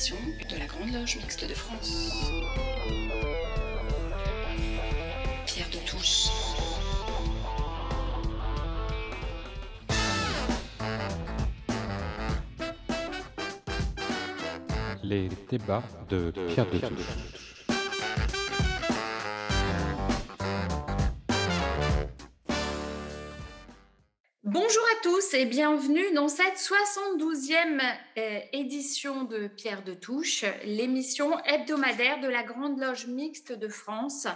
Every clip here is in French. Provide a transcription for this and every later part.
de la Grande Loge Mixte de France. Pierre de Touche. Les débats de Pierre de Touche. Tous et bienvenue dans cette 72e euh, édition de Pierre de Touche, l'émission hebdomadaire de la Grande Loge Mixte de France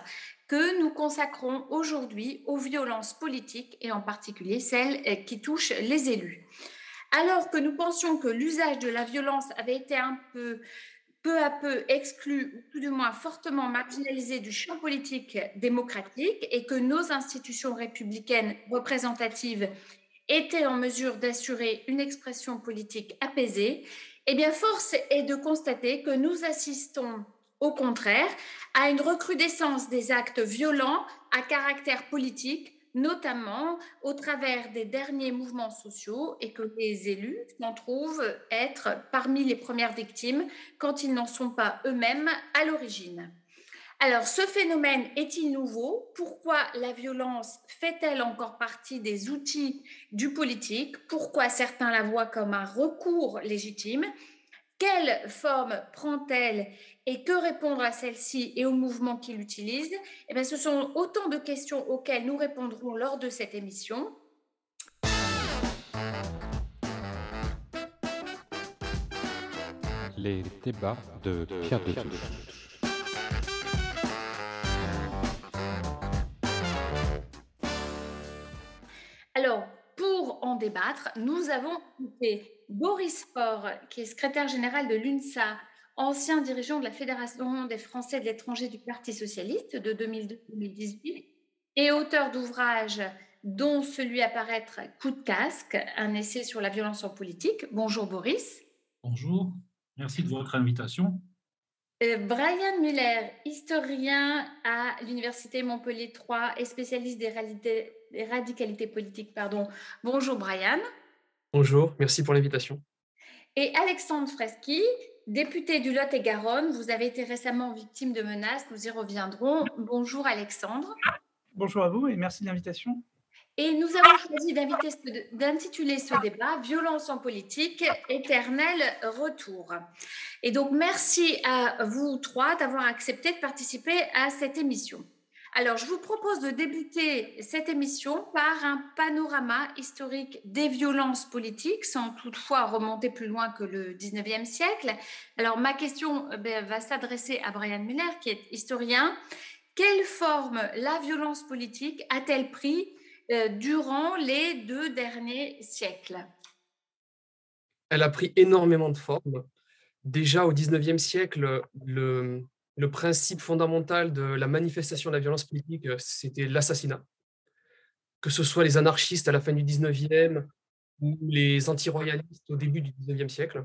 que nous consacrons aujourd'hui aux violences politiques et en particulier celles euh, qui touchent les élus. Alors que nous pensions que l'usage de la violence avait été un peu peu à peu exclu, ou tout du moins fortement marginalisé du champ politique démocratique et que nos institutions républicaines représentatives étaient en mesure d'assurer une expression politique apaisée, eh bien, force est de constater que nous assistons au contraire à une recrudescence des actes violents à caractère politique, notamment au travers des derniers mouvements sociaux et que les élus s'en trouvent être parmi les premières victimes quand ils n'en sont pas eux-mêmes à l'origine. Alors, ce phénomène est-il nouveau? Pourquoi la violence fait-elle encore partie des outils du politique? Pourquoi certains la voient comme un recours légitime? Quelle forme prend-elle et que répondre à celle-ci et aux mouvements qui l'utilisent eh bien, Ce sont autant de questions auxquelles nous répondrons lors de cette émission. Les débats de Pierre de nous avons écouté Boris Faure, qui est secrétaire général de l'UNSA, ancien dirigeant de la Fédération des Français de l'étranger du Parti socialiste de 2002-2018 et auteur d'ouvrages dont celui à paraître Coup de casque, un essai sur la violence en politique. Bonjour Boris. Bonjour, merci de votre invitation. Euh, Brian Muller, historien à l'Université Montpellier 3 et spécialiste des, réalités, des radicalités politiques. Pardon. Bonjour Brian. Bonjour, merci pour l'invitation. Et Alexandre Freschi, député du Lot-et-Garonne, vous avez été récemment victime de menaces, nous y reviendrons. Bonjour Alexandre. Bonjour à vous et merci de l'invitation. Et nous avons choisi d'intituler ce débat Violence en politique, éternel retour. Et donc, merci à vous trois d'avoir accepté de participer à cette émission. Alors, je vous propose de débuter cette émission par un panorama historique des violences politiques, sans toutefois remonter plus loin que le 19e siècle. Alors, ma question eh va s'adresser à Brian Muller, qui est historien. Quelle forme la violence politique a-t-elle pris durant les deux derniers siècles Elle a pris énormément de formes. Déjà au 19e siècle, le, principe fondamental de la manifestation de la violence politique, euh, c'était l'assassinat. Que ce soit les anarchistes à la fin du 19e ou les anti-royalistes au début du 19e siècle.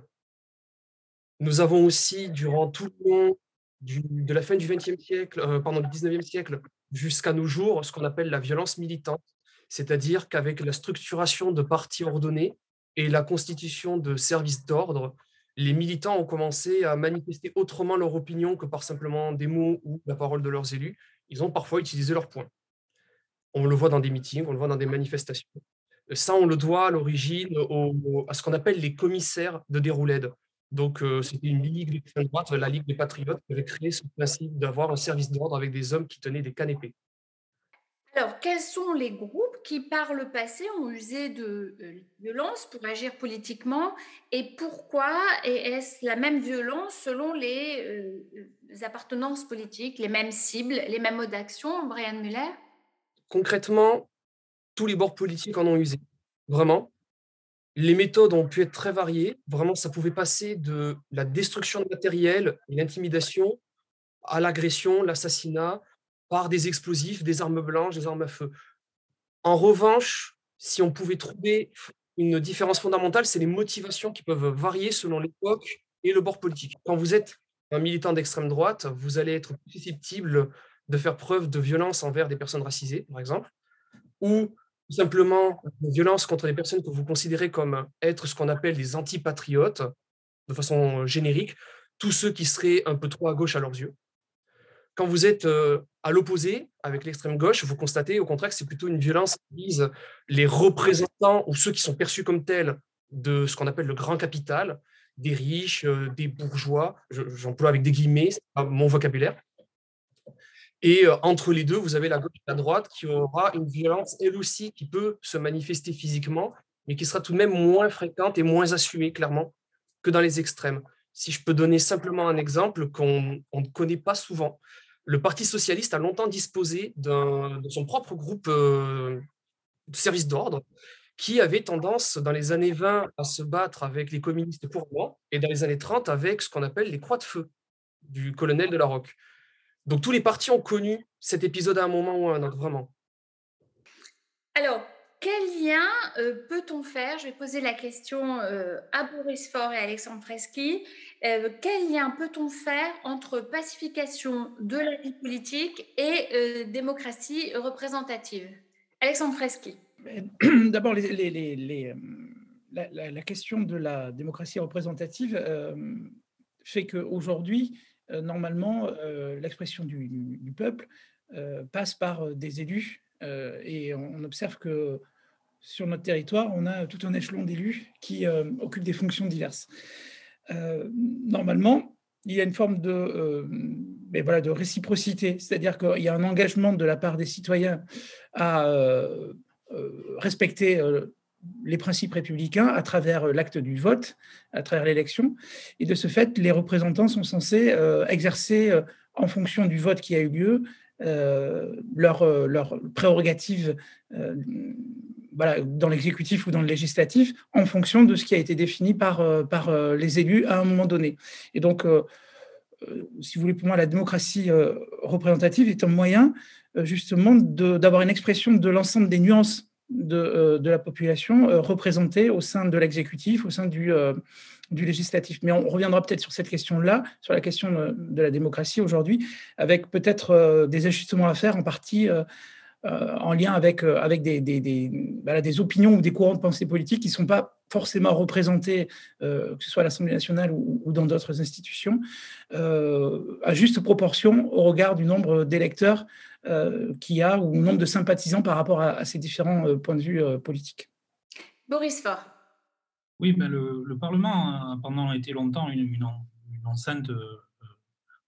Nous avons aussi, durant tout le long de la fin du 20e siècle, euh, pendant le 19e siècle, jusqu'à nos jours, ce qu'on appelle la violence militante, c'est-à-dire qu'avec la structuration de partis ordonnés et la constitution de services d'ordre, les militants ont commencé à manifester autrement leur opinion que par simplement des mots ou la parole de leurs élus. Ils ont parfois utilisé leurs points. On le voit dans des meetings, on le voit dans des manifestations. Ça, on le doit à l'origine à ce qu'on appelle les commissaires de déroulède. Donc, euh, c'était une ligue d'extrême droite, la Ligue des Patriotes, qui avait créé ce principe d'avoir un service d'ordre avec des hommes qui tenaient des canépés. Alors, quels sont les groupes qui, par le passé, ont usé de euh, violence pour agir politiquement et pourquoi est-ce la même violence selon les, euh, appartenances politiques, les mêmes cibles, les mêmes modes d'action Brian Muller? Concrètement, tous les bords politiques en ont usé. Vraiment. Les méthodes ont pu être très variées. Vraiment, ça pouvait passer de la destruction de matériel l'intimidation à l'agression, l'assassinat, par des explosifs, des armes blanches, des armes à feu. En revanche, si on pouvait trouver une différence fondamentale, c'est les motivations qui peuvent varier selon l'époque et le bord politique. Quand vous êtes un militant d'extrême droite, vous allez être susceptible de faire preuve de violence envers des personnes racisées, par exemple, ou simplement de violence contre des personnes que vous considérez comme être ce qu'on appelle des antipatriotes, de façon générique. tous ceux qui seraient un peu trop à gauche à leurs yeux. Quand vous êtes euh, à l'opposé, avec l'extrême gauche, vous constatez au contraire que c'est plutôt une violence qui vise les représentants ou ceux qui sont perçus comme tels de ce qu'on appelle le grand capital, des riches, euh, des bourgeois, j'emploie avec des guillemets, pas mon vocabulaire. Et euh, entre les deux, vous avez la gauche et la droite qui aura une violence, elle aussi, qui peut se manifester physiquement, mais qui sera tout de même moins fréquente et moins assumée, clairement, que dans les extrêmes. Si je peux donner simplement un exemple qu'on ne connaît pas souvent, le Parti socialiste a longtemps disposé de son propre groupe euh, de service d'ordre qui avait tendance, dans les années 20, à se battre avec les communistes pour moi, et dans les années 30, avec ce qu'on appelle les croix de feu du colonel de la Roque. Donc tous les partis ont connu cet épisode à un moment ou à un autre, vraiment. Alors, quel lien euh, peut-on faire? Je vais poser la question euh, à Boris Faure et Alexandre Freschi. Euh, quel lien peut-on faire entre pacification de la vie politique et démocratie représentative? Alexandre Freschi. D'abord, les, la, question de la démocratie représentative fait qu'aujourd'hui, normalement, l'expression du, du, peuple passe par des élus et on observe que sur notre territoire, on a tout un échelon d'élus qui occupent des fonctions diverses. Normalement, il y a une forme de, mais voilà, de réciprocité, c'est-à-dire qu'il y a un engagement de la part des citoyens à respecter les principes républicains à travers l'acte du vote, à travers l'élection. Et de ce fait, les représentants sont censés exercer, en fonction du vote qui a eu lieu, euh, leur, euh, leur prérogative euh, dans l'exécutif ou dans le législatif en fonction de ce qui a été défini par, par les élus à un moment donné. Et donc, si vous voulez, pour moi, la démocratie représentative est un moyen justement d'avoir une expression de l'ensemble des nuances de, la population représentée au sein de l'exécutif, au sein du, législatif. Mais on reviendra peut-être sur cette question-là, sur la question de, la démocratie aujourd'hui, avec peut-être euh, des ajustements à faire en partie euh, euh, en lien avec, avec des, des, des, opinions ou des courants de pensée politique qui ne sont pas forcément représentés, que ce soit à l'Assemblée nationale ou, dans d'autres institutions, à juste proportion au regard du nombre d'électeurs qu'il y a ou nombre de sympathisants par rapport à, ces différents points de vue politiques. Boris Faure. Oui, ben le, Parlement a pendant été longtemps une, une, enceinte, euh,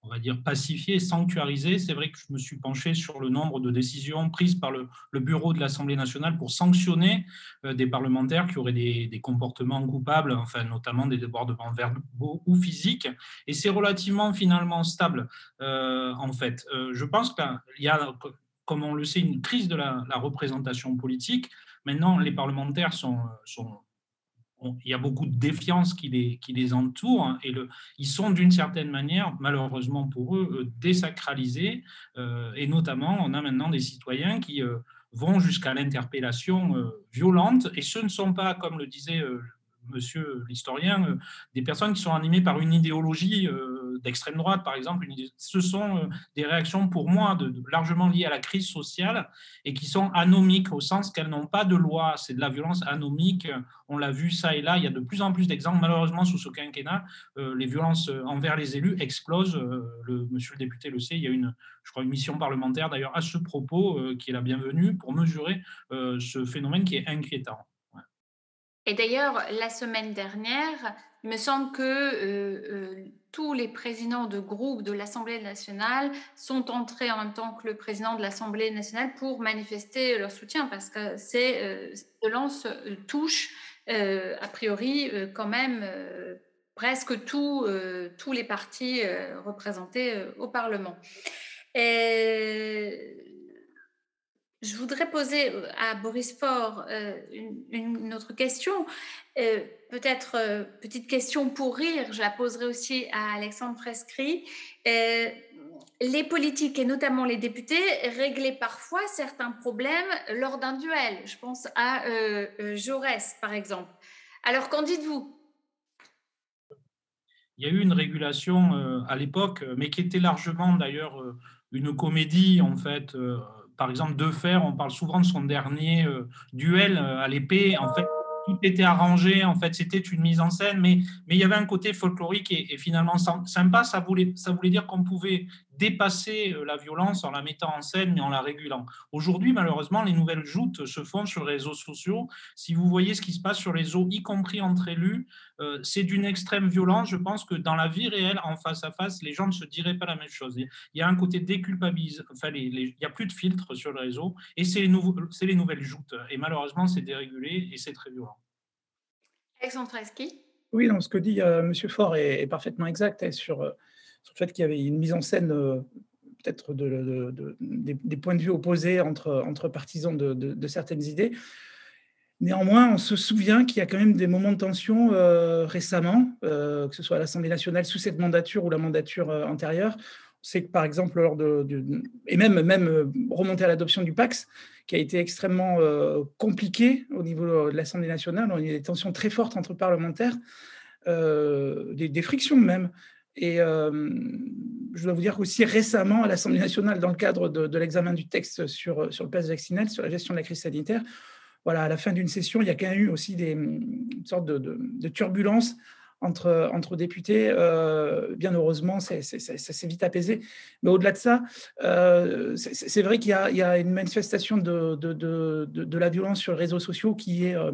on va dire, pacifiée, sanctuarisée. C'est vrai que je me suis penché sur le nombre de décisions prises par le, bureau de l'Assemblée nationale pour sanctionner euh, des parlementaires qui auraient des, comportements coupables, enfin, notamment des débordements verbaux ou physiques. Et c'est relativement finalement stable, euh, en fait. je pense qu'il y a, comme on le sait, une crise de la, représentation politique. Maintenant, les parlementaires sont il y a beaucoup de défiance qui les, entoure hein, et ils sont d'une certaine manière, malheureusement pour eux, euh, désacralisés. Euh, et notamment, on a maintenant des citoyens qui euh, vont jusqu'à l'interpellation violente et ce ne sont pas, comme le disait monsieur l'historien, des personnes qui sont animées par une idéologie d'extrême droite, par exemple. Ce sont euh, des réactions, pour moi, largement liées à la crise sociale et qui sont anomiques au sens qu'elles n'ont pas de loi. C'est de la violence anomique. On l'a vu ça et là. Il y a de plus en plus d'exemples. Malheureusement, sous ce quinquennat, euh, les violences envers les élus explosent. Euh, monsieur le député le sait. Il y a une, je crois, une mission parlementaire d'ailleurs à ce propos qui est la bienvenue pour mesurer ce phénomène qui est inquiétant. Et d'ailleurs, la semaine dernière, il me semble que euh, euh, tous les présidents de groupe de l'Assemblée nationale sont entrés en même temps que le président de l'Assemblée nationale pour manifester leur soutien parce que ces euh, violences touchent a priori quand même presque tous les partis représentés au Parlement. Je voudrais poser euh, à Boris Faure euh, une, autre question. Euh, peut-être petite question pour rire, je la poserai aussi à Alexandre Prescrit. les politiques et notamment les députés réglaient parfois certains problèmes lors d'un duel. Je pense à Jaurès, par exemple. Alors, qu'en dites-vous? Il y a eu une régulation à l'époque, mais qui était largement d'ailleurs une comédie, en fait par exemple, De Fer, on parle souvent de son dernier euh, duel euh, à l'épée. En fait, tout était arrangé, en fait, c'était une mise en scène, mais, il y avait un côté folklorique et, finalement sympa. Ça voulait dire qu'on pouvait dépasser euh, la violence en la mettant en scène, mais en la régulant. Aujourd'hui, malheureusement, les nouvelles joutes se font sur les réseaux sociaux. Si vous voyez ce qui se passe sur les réseaux, y compris entre élus, euh, c'est d'une extrême violence. Je pense que dans la vie réelle, en face à face, les gens ne se diraient pas la même chose. Il y a un côté déculpabilisé, enfin, il n'y a plus de filtre sur le réseau, et c'est les, les nouvelles joutes. Et malheureusement, c'est dérégulé et c'est très violent. Alexandre Oui, donc ce que dit euh, M. Faure est, parfaitement exact hein, sur, euh, sur, le fait qu'il y avait une mise en scène euh, peut-être de, des, points de vue opposés entre, entre partisans de, certaines idées. Néanmoins, on se souvient qu'il y a quand même des moments de tension récemment, que ce soit à l'Assemblée nationale sous cette mandature ou la mandature antérieure. On sait que par exemple, lors de, et même, même remonter à l'adoption du PAX, qui a été extrêmement euh, compliqué au niveau de l'Assemblée nationale. Y a des tensions très fortes entre parlementaires, euh, des, frictions même. Et euh, je dois vous dire qu'aussi récemment, à l'Assemblée nationale, dans le cadre de, l'examen du texte sur, sur le pass vaccinal, sur la gestion de la crise sanitaire, voilà, à la fin d'une session, il y a quand même eu aussi une sorte de, de turbulences entre, députés. Euh, bien heureusement, ça s'est vite apaisé. Mais au-delà de ça, euh, c'est vrai qu'il y, a une manifestation de, la violence sur les réseaux sociaux qui est, euh,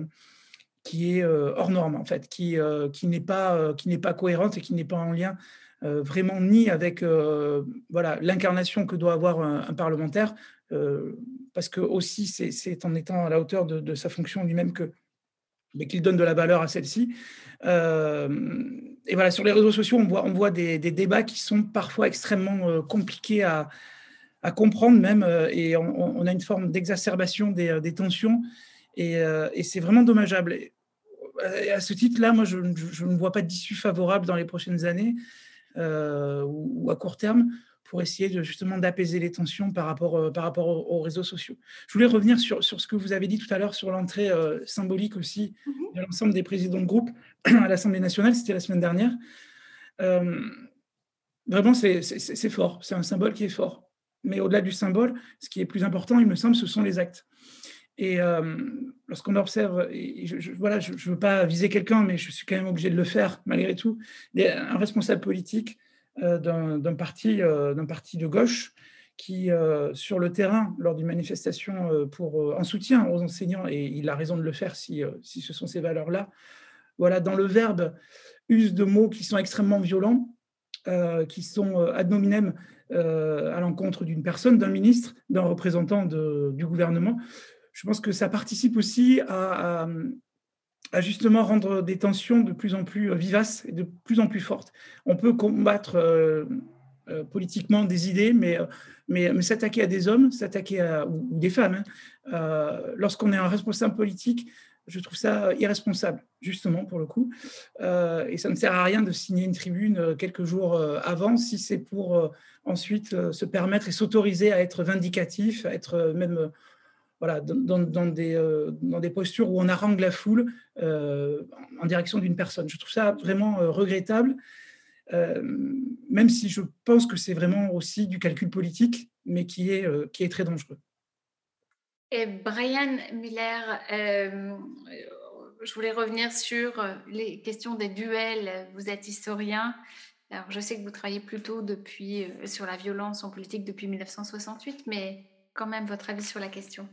qui est hors norme, en fait, qui, qui n'est pas, qui pas cohérente et qui n'est pas en lien vraiment ni avec voilà l'incarnation que doit avoir un, parlementaire, parce que aussi c'est en étant à la hauteur de, sa fonction lui-même que mais qu'il donne de la valeur à celle-ci. Euh, et voilà, sur les réseaux sociaux, on voit, on voit des, débats qui sont parfois extrêmement euh, compliqués à, à, comprendre même, euh, et on, a une forme d'exacerbation des, des, tensions, et, et c'est vraiment dommageable. À ce titre-là, moi, je, je, ne vois pas d'issue favorable dans les prochaines années ou, à court terme pour essayer de, justement d'apaiser les tensions par rapport, euh, par rapport aux, réseaux sociaux. Je voulais revenir sur, sur ce que vous avez dit tout à l'heure sur l'entrée euh, symbolique aussi mhm. de l'ensemble des présidents de groupe à l'Assemblée nationale, c'était la semaine dernière. Euh, vraiment, c'est fort, c'est un symbole qui est fort. Mais au-delà du symbole, ce qui est plus important, il me semble, ce sont les actes. Et lorsqu'on observe, je, voilà, je ne veux pas viser quelqu'un, mais je suis quand même obligé de le faire malgré tout, un responsable politique euh, d'un parti, euh, parti de gauche qui, euh, sur le terrain, lors d'une manifestation pour, en soutien aux enseignants, et il a raison de le faire si, ce sont ces valeurs-là, voilà, dans le verbe, use de mots qui sont extrêmement violents, qui sont ad hominem à l'encontre d'une personne, d'un ministre, d'un représentant du gouvernement. Je pense que ça participe aussi à, justement rendre des tensions de plus en plus euh, vivaces et de plus en plus fortes. On peut combattre euh, euh, politiquement des idées, mais, mais, s'attaquer à des hommes, s'attaquer à ou, des femmes, hein, lorsqu'on est un responsable politique, je trouve ça irresponsable, justement, pour le coup. et ça ne sert à rien de signer une tribune quelques jours avant si c'est pour ensuite se permettre et s'autoriser à être vindicatif, à être même voilà, dans, des, euh, dans des postures où on harangue la foule euh, en direction d'une personne. Je trouve ça vraiment euh, regrettable, même si je pense que c'est vraiment aussi du calcul politique, mais qui est, qui est très dangereux. Et Brian Miller, je voulais revenir sur les questions des duels. Vous êtes historien. Alors, je sais que vous travaillez plutôt depuis, sur la violence en politique depuis 1968, mais quand même votre avis sur la question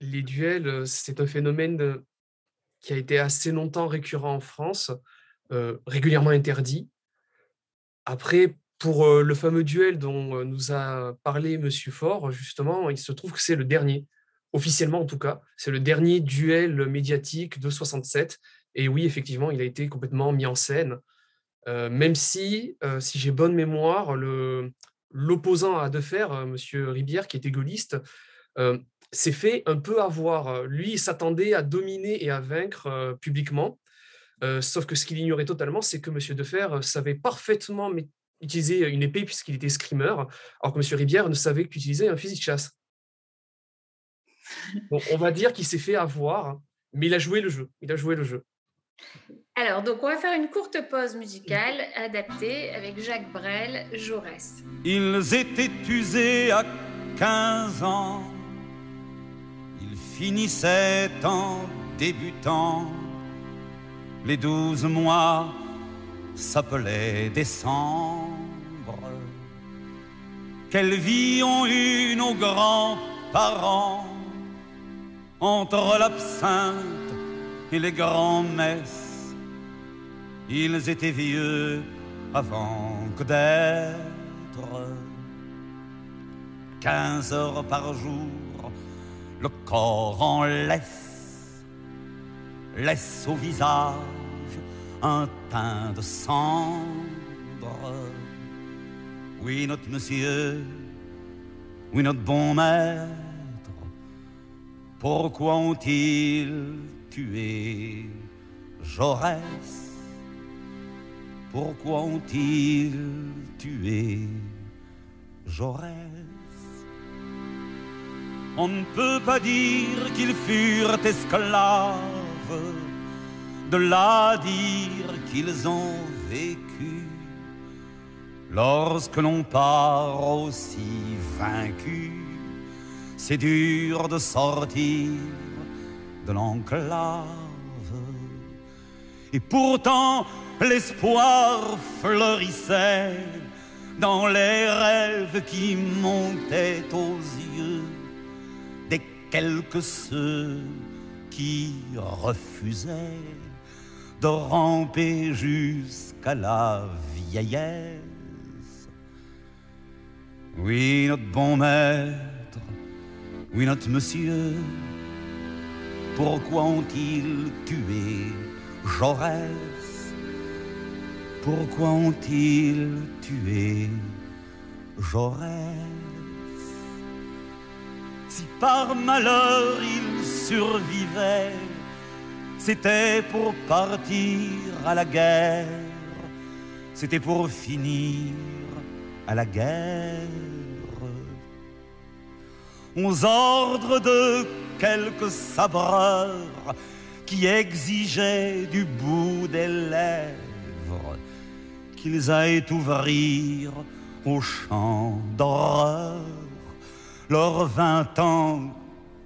les duels, c'est un phénomène qui a été assez longtemps récurrent en France, régulièrement interdit. Après, pour le fameux duel dont nous a parlé M. Faure, justement, il se trouve que c'est le dernier, officiellement en tout cas, c'est le dernier duel médiatique de 67. Et oui, effectivement, il a été complètement mis en scène, même si, si j'ai bonne mémoire, l'opposant à Defer, M. Ribière, qui était gaulliste, s'est fait un peu avoir. Lui, il s'attendait à dominer et à vaincre publiquement. sauf que ce qu'il ignorait totalement, c'est que M. Defer savait parfaitement utiliser une épée puisqu'il était screamer, alors que M. Ribière ne savait qu'utiliser un fusil de chasse. on va dire qu'il s'est fait avoir, mais il a joué le jeu. Il a joué le jeu. Alors, donc, on va faire une courte pause musicale adaptée avec Jacques Brel, Jaurès. Ils étaient usés à 15 ans finissait en débutant. Les douze mois s'appelaient décembre. Quelle vie ont eu nos grands-parents entre l'absinthe et les grands-messes. Ils étaient vieux avant que d'être. Quinze heures par jour, le corps en laisse, laisse au visage un teint de cendre. Oui, notre monsieur, oui, notre bon maître, pourquoi ont-ils tué Jaurès? Pourquoi ont-ils tué Jaurès? On ne peut pas dire qu'ils furent esclaves, de là dire qu'ils ont vécu. Lorsque l'on part aussi vaincu, c'est dur de sortir de l'enclave. Et pourtant, l'espoir fleurissait dans les rêves qui montaient aux yeux quelques ceux qui refusaient de ramper jusqu'à la vieillesse. Oui, notre bon maître, oui, notre monsieur, pourquoi ont-ils tué Jaurès? Pourquoi ont-ils tué Jaurès? Par malheur il survivait, c'était pour partir à la guerre, c'était pour finir à la guerre. Aux ordres de quelques sabreurs qui exigeaient du bout des lèvres qu'ils aillent ouvrir au champ d'horreur leurs vingt ans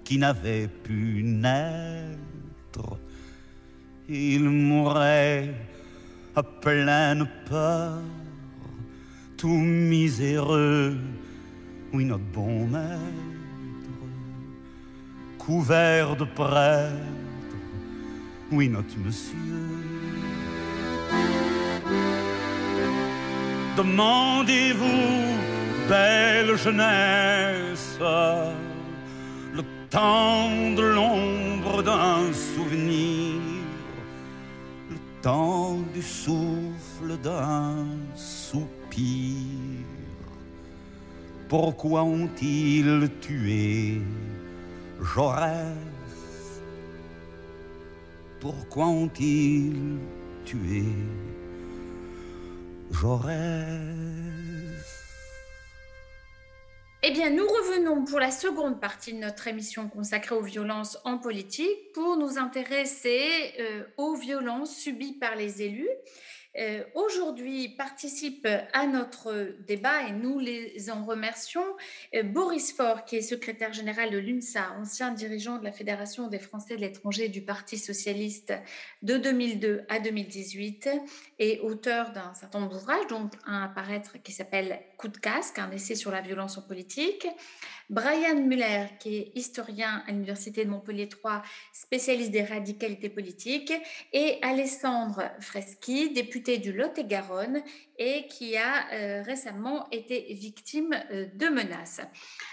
qui n'avaient pu naître. Ils mouraient à pleine peur, tout miséreux, oui, notre bon maître couvert de prêtres, oui, notre monsieur. Demandez-vous, belle jeunesse, le temps de l'ombre d'un souvenir, le temps du souffle d'un soupir. Pourquoi ont-ils tué Jaurès? Pourquoi ont-ils tué Jaurès? Eh bien, nous revenons pour la seconde partie de notre émission consacrée aux violences en politique pour nous intéresser euh, aux violences subies par les élus. Euh, Aujourd'hui participe à notre débat et nous les en remercions euh, Boris Faure, qui est secrétaire général de l'UNSA, ancien dirigeant de la Fédération des Français de l'étranger du Parti socialiste de 2002 à 2018 et auteur d'un certain nombre d'ouvrages, dont un à paraître qui s'appelle Coup de casque, un essai sur la violence en politique. Brian Muller, qui est historien à l'Université de Montpellier 3, spécialiste des radicalités politiques, et Alessandre Freschi, député du Lot-et-Garonne et qui a euh, récemment été victime euh, de menaces.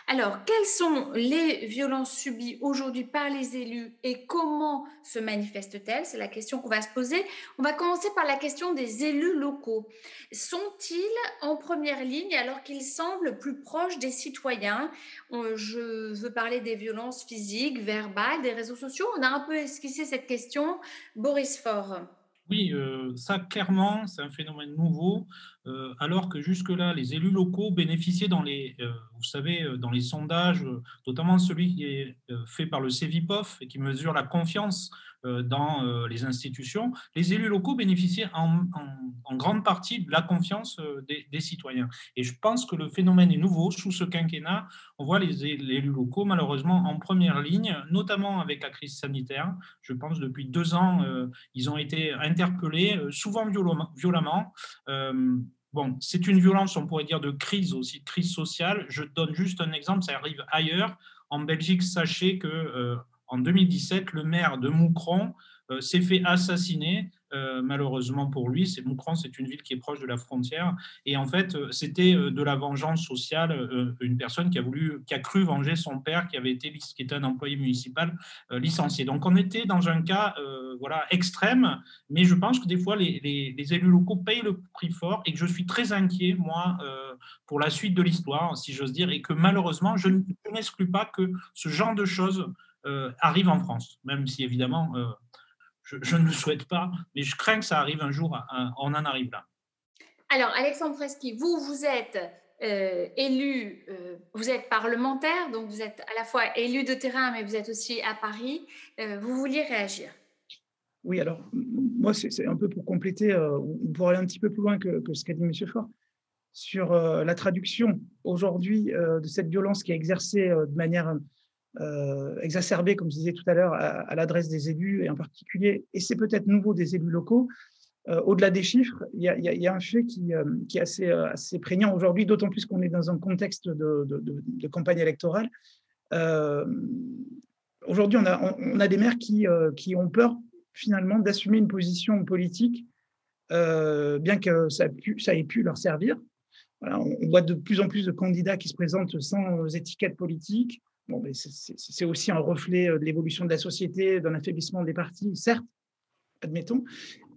Alors, quelles sont les violences subies aujourd'hui par les élus et comment se manifestent-elles? C'est la question qu'on va se poser. On va commencer par la question des élus locaux. Sont-ils en première ligne alors qu'ils semblent plus proches des citoyens? On- Je veux parler des violences physiques, verbales, des réseaux sociaux. On a un peu esquissé cette question. Boris Faure. Oui, euh, ça clairement, c'est un phénomène nouveau. Euh, alors que jusque-là, les élus locaux bénéficiaient dans les, euh, vous savez, euh, dans les sondages, notamment celui qui est fait par le CEVIPOF et qui mesure la confiance dans les institutions, les élus locaux bénéficiaient en, grande partie de la confiance des, citoyens. Et je pense que le phénomène est nouveau. Sous ce quinquennat, on voit les, élus locaux, malheureusement, en première ligne, notamment avec la crise sanitaire. Je pense depuis deux ans, ils ont été interpellés, souvent violemment. violemment Bon, c'est une violence, on pourrait dire, de crise aussi, de crise sociale. Je donne juste un exemple, ça arrive ailleurs. En Belgique, sachez que euh, en 2017, le maire de Moucron euh, s'est fait assassiner euh, malheureusement pour lui. C'est Moucron, c'est une ville qui est proche de la frontière. Et en fait, euh, c'était de la vengeance sociale. une personne qui a voulu, qui a cru venger son père, qui avait été, qui était un employé municipal licencié. Donc, on était dans un cas, voilà, extrême. Mais je pense que des fois, les, les, élus locaux payent le prix fort et que je suis très inquiet, moi, pour la suite de l'histoire, si j'ose dire, et que malheureusement, je n'exclus pas que ce genre de choses arrive en France, même si évidemment je, ne le souhaite pas, mais je crains que ça arrive un jour, on en arrive là. Alors, Alexandre Freschi, vous, vous êtes euh, élu, euh, vous êtes parlementaire, donc vous êtes à la fois élu de terrain, mais vous êtes aussi à Paris. Euh, vous vouliez réagir Oui, alors, moi, c'est un peu pour compléter, ou pour aller un petit peu plus loin que, ce qu'a dit M. Faure, sur la traduction aujourd'hui de cette violence qui est exercée de manière euh, exacerbé, comme je disais tout à l'heure, à, l'adresse des élus et en particulier, et c'est peut-être nouveau des élus locaux, euh, au-delà des chiffres, il y, a, un fait qui, euh, est assez, prégnant aujourd'hui, d'autant plus qu'on est dans un contexte de, campagne électorale. aujourd'hui, on a, des maires qui, ont peur finalement d'assumer une position politique, bien que ça, ait pu leur servir. On, voit de plus en plus de candidats qui se présentent sans étiquette politique, Bon, c'est aussi un reflet euh, de l'évolution de la société, d'un affaiblissement des partis, certes, admettons,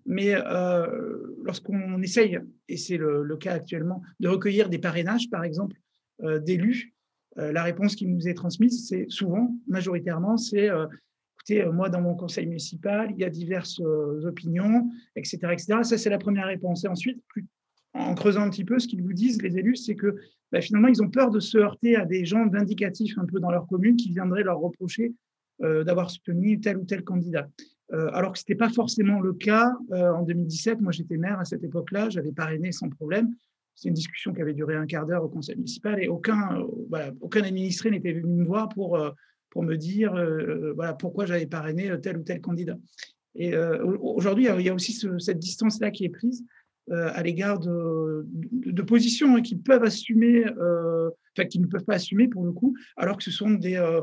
mais euh, lorsqu'on essaye, et c'est le, cas actuellement, de recueillir des parrainages, par exemple, euh, d'élus, la réponse qui nous est transmise, c'est souvent, majoritairement, c'est écoutez, moi, dans mon conseil municipal, il y a diverses opinions, etc. etc. Ça, c'est la première réponse. Et ensuite, plus, en creusant un petit peu, ce qu'ils vous disent, les élus, c'est que bah, finalement, ils ont peur de se heurter à des gens vindicatifs un peu dans leur commune qui viendraient leur reprocher euh, d'avoir soutenu tel ou tel candidat. Euh, alors que ce n'était pas forcément le cas euh, en 2017. Moi, j'étais maire à cette époque-là, j'avais parrainé sans problème. C'est une discussion qui avait duré un quart d'heure au conseil municipal et aucun, aucun administré n'était venu me voir pour, pour me dire voilà, pourquoi j'avais parrainé tel ou tel candidat. Et aujourd'hui, il y a aussi cette distance-là qui est prise. Euh, à l'égard de, positions hein, qui peuvent assumer, euh, enfin qui ne peuvent pas assumer pour le coup, alors que ce sont euh,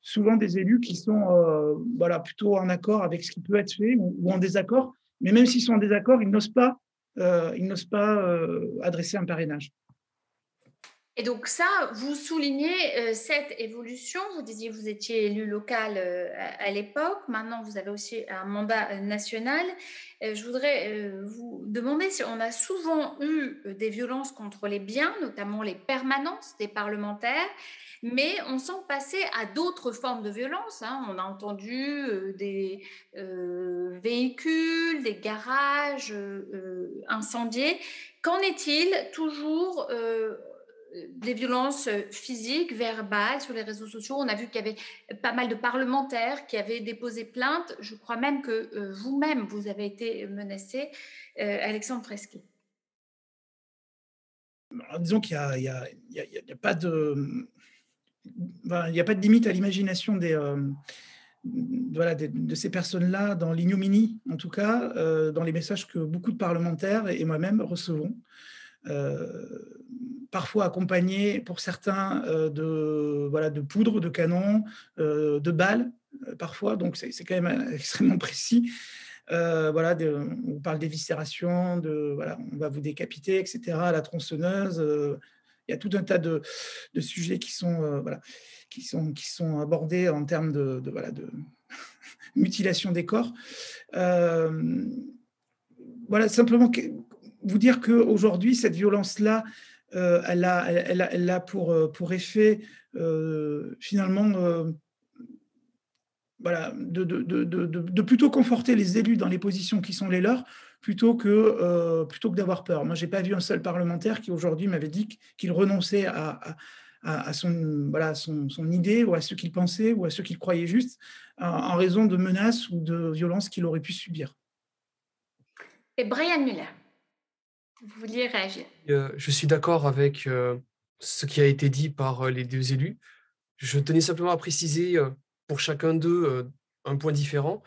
souvent des élus qui sont plutôt en accord avec ce qui peut être fait ou, en désaccord. Mais même s'ils sont en désaccord, ils n'osent pas, ils n'osent pas adresser un parrainage. Et donc ça, vous soulignez cette évolution. Vous disiez vous étiez élu local à l'époque. Maintenant, vous avez aussi un mandat national. Euh, je voudrais euh, vous demander si on a souvent eu euh, des violences contre les biens, notamment les permanences des parlementaires, mais on sent passer à d'autres formes de violence. Hein. On a entendu des véhicules, des garages incendiés. Qu'en est-il toujours des violences euh, physiques, verbales sur les réseaux sociaux. On a vu qu'il y avait pas mal de parlementaires qui avaient déposé plainte. Je crois même que euh, vous-même, vous avez été menacé, euh, Alexandre Freschi. disons qu'il n'y a, pas de... n'y a pas de limite à l'imagination des, voilà, de, ces personnes-là, dans l'ignominie, en tout cas, dans les messages que beaucoup de parlementaires et moi-même recevons parfois accompagné pour certains euh, de, voilà, de poudre, de canon, euh, de balles euh, parfois, donc c'est quand même extrêmement précis. voilà, on parle d'éviscération, de voilà, on va vous décapiter, etc. La tronçonneuse, il y a tout un tas de, de sujets qui sont, voilà, qui sont, qui sont abordés en termes de, voilà, de mutilation des corps. voilà, simplement vous dire qu'aujourd'hui, cette violence-là, euh, elle, a, elle, a, pour, euh, pour effet euh, finalement voilà, de, de, de, de, plutôt conforter les élus dans les positions qui sont les leurs, plutôt que, plutôt que d'avoir peur. Moi, je n'ai pas vu un seul parlementaire qui aujourd'hui m'avait dit qu'il renonçait à, à, à, son, voilà, son, son, idée ou à ce qu'il pensait ou à ce qu'il croyait juste en raison de menaces ou de violences qu'il aurait pu subir. Et Brian Muller, vous vouliez réagir euh, Je suis d'accord avec euh, ce qui a été dit par les deux élus. Je tenais simplement à préciser pour chacun d'eux euh, un point différent.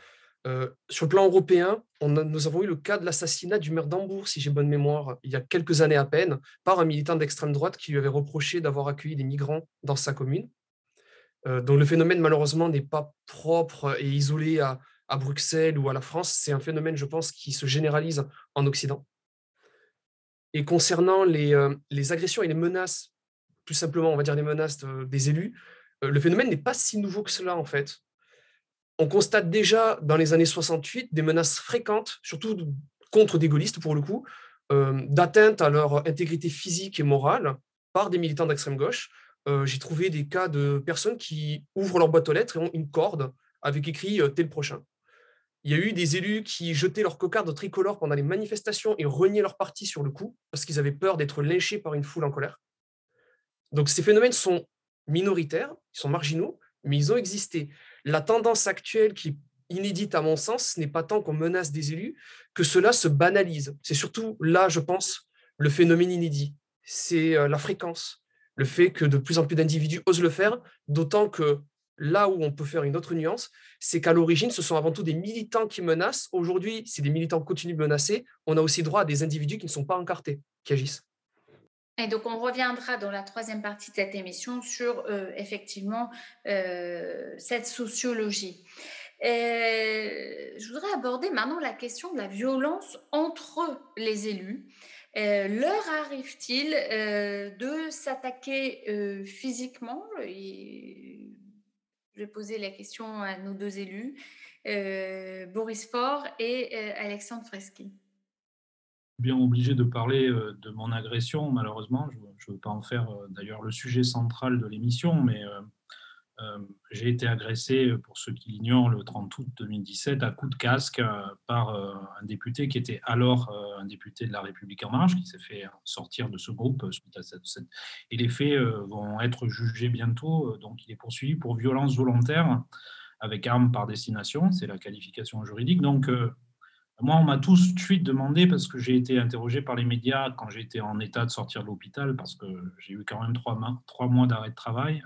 Euh, sur le plan européen, nous avons eu le cas de l'assassinat du maire d'Hambourg, si j'ai bonne mémoire, il y a quelques années à peine, par un militant d'extrême droite qui lui avait reproché d'avoir accueilli des migrants dans sa commune. Euh, donc le phénomène, malheureusement, n'est pas propre et isolé à, Bruxelles ou à la France. C'est un phénomène, je pense, qui se généralise en Occident. Et concernant les, les agressions et les menaces, plus simplement, on va dire les menaces des élus, euh, le phénomène n'est pas si nouveau que cela, en fait. On constate déjà dans les années 68 des menaces fréquentes, surtout contre des gaullistes pour le coup, euh, d'atteinte à leur intégrité physique et morale par des militants d'extrême gauche. Euh, j'ai trouvé des cas de personnes qui ouvrent leur boîte aux lettres et ont une corde avec écrit T'es le prochain. Il y a eu des élus qui jetaient leur cocarde tricolore pendant les manifestations et reniaient leur parti sur le coup parce qu'ils avaient peur d'être lynchés par une foule en colère. Donc ces phénomènes sont minoritaires, ils sont marginaux, mais ils ont existé. La tendance actuelle qui inédite à mon sens, ce n'est pas tant qu'on menace des élus que cela se banalise. C'est surtout là, je pense, le phénomène inédit. C'est euh, la fréquence, le fait que de plus en plus d'individus osent le faire, d'autant que là où on peut faire une autre nuance, c'est qu'à l'origine, ce sont avant tout des militants qui menacent. Aujourd'hui, si des militants continuent de menacer, on a aussi droit à des individus qui ne sont pas encartés, qui agissent. Et donc, on reviendra dans la troisième partie de cette émission sur euh, effectivement euh, cette sociologie. je voudrais aborder maintenant la question de la violence entre les élus. Euh, leur arrive-t-il de s'attaquer physiquement? Je vais poser la question à nos deux élus, Boris Faure et Alexandre Freschi bien obligé de parler euh, de mon agression, malheureusement. Je ne veux pas en faire euh, d'ailleurs le sujet central de l'émission, mais euh, j'ai été agressé, pour ceux qui l'ignorent, le 30 août 2017 à coup de casque par un député qui était alors un député de la République en marche, qui s'est fait sortir de ce groupe suite à cette. Et les faits vont être jugés bientôt, donc il est poursuivi pour violence volontaire avec arme par destination, c'est la qualification juridique. Donc moi, on m'a tous de suite demandé, parce que j'ai été interrogé par les médias quand j'étais en état de sortir de l'hôpital, parce que j'ai eu quand même trois mois d'arrêt de travail.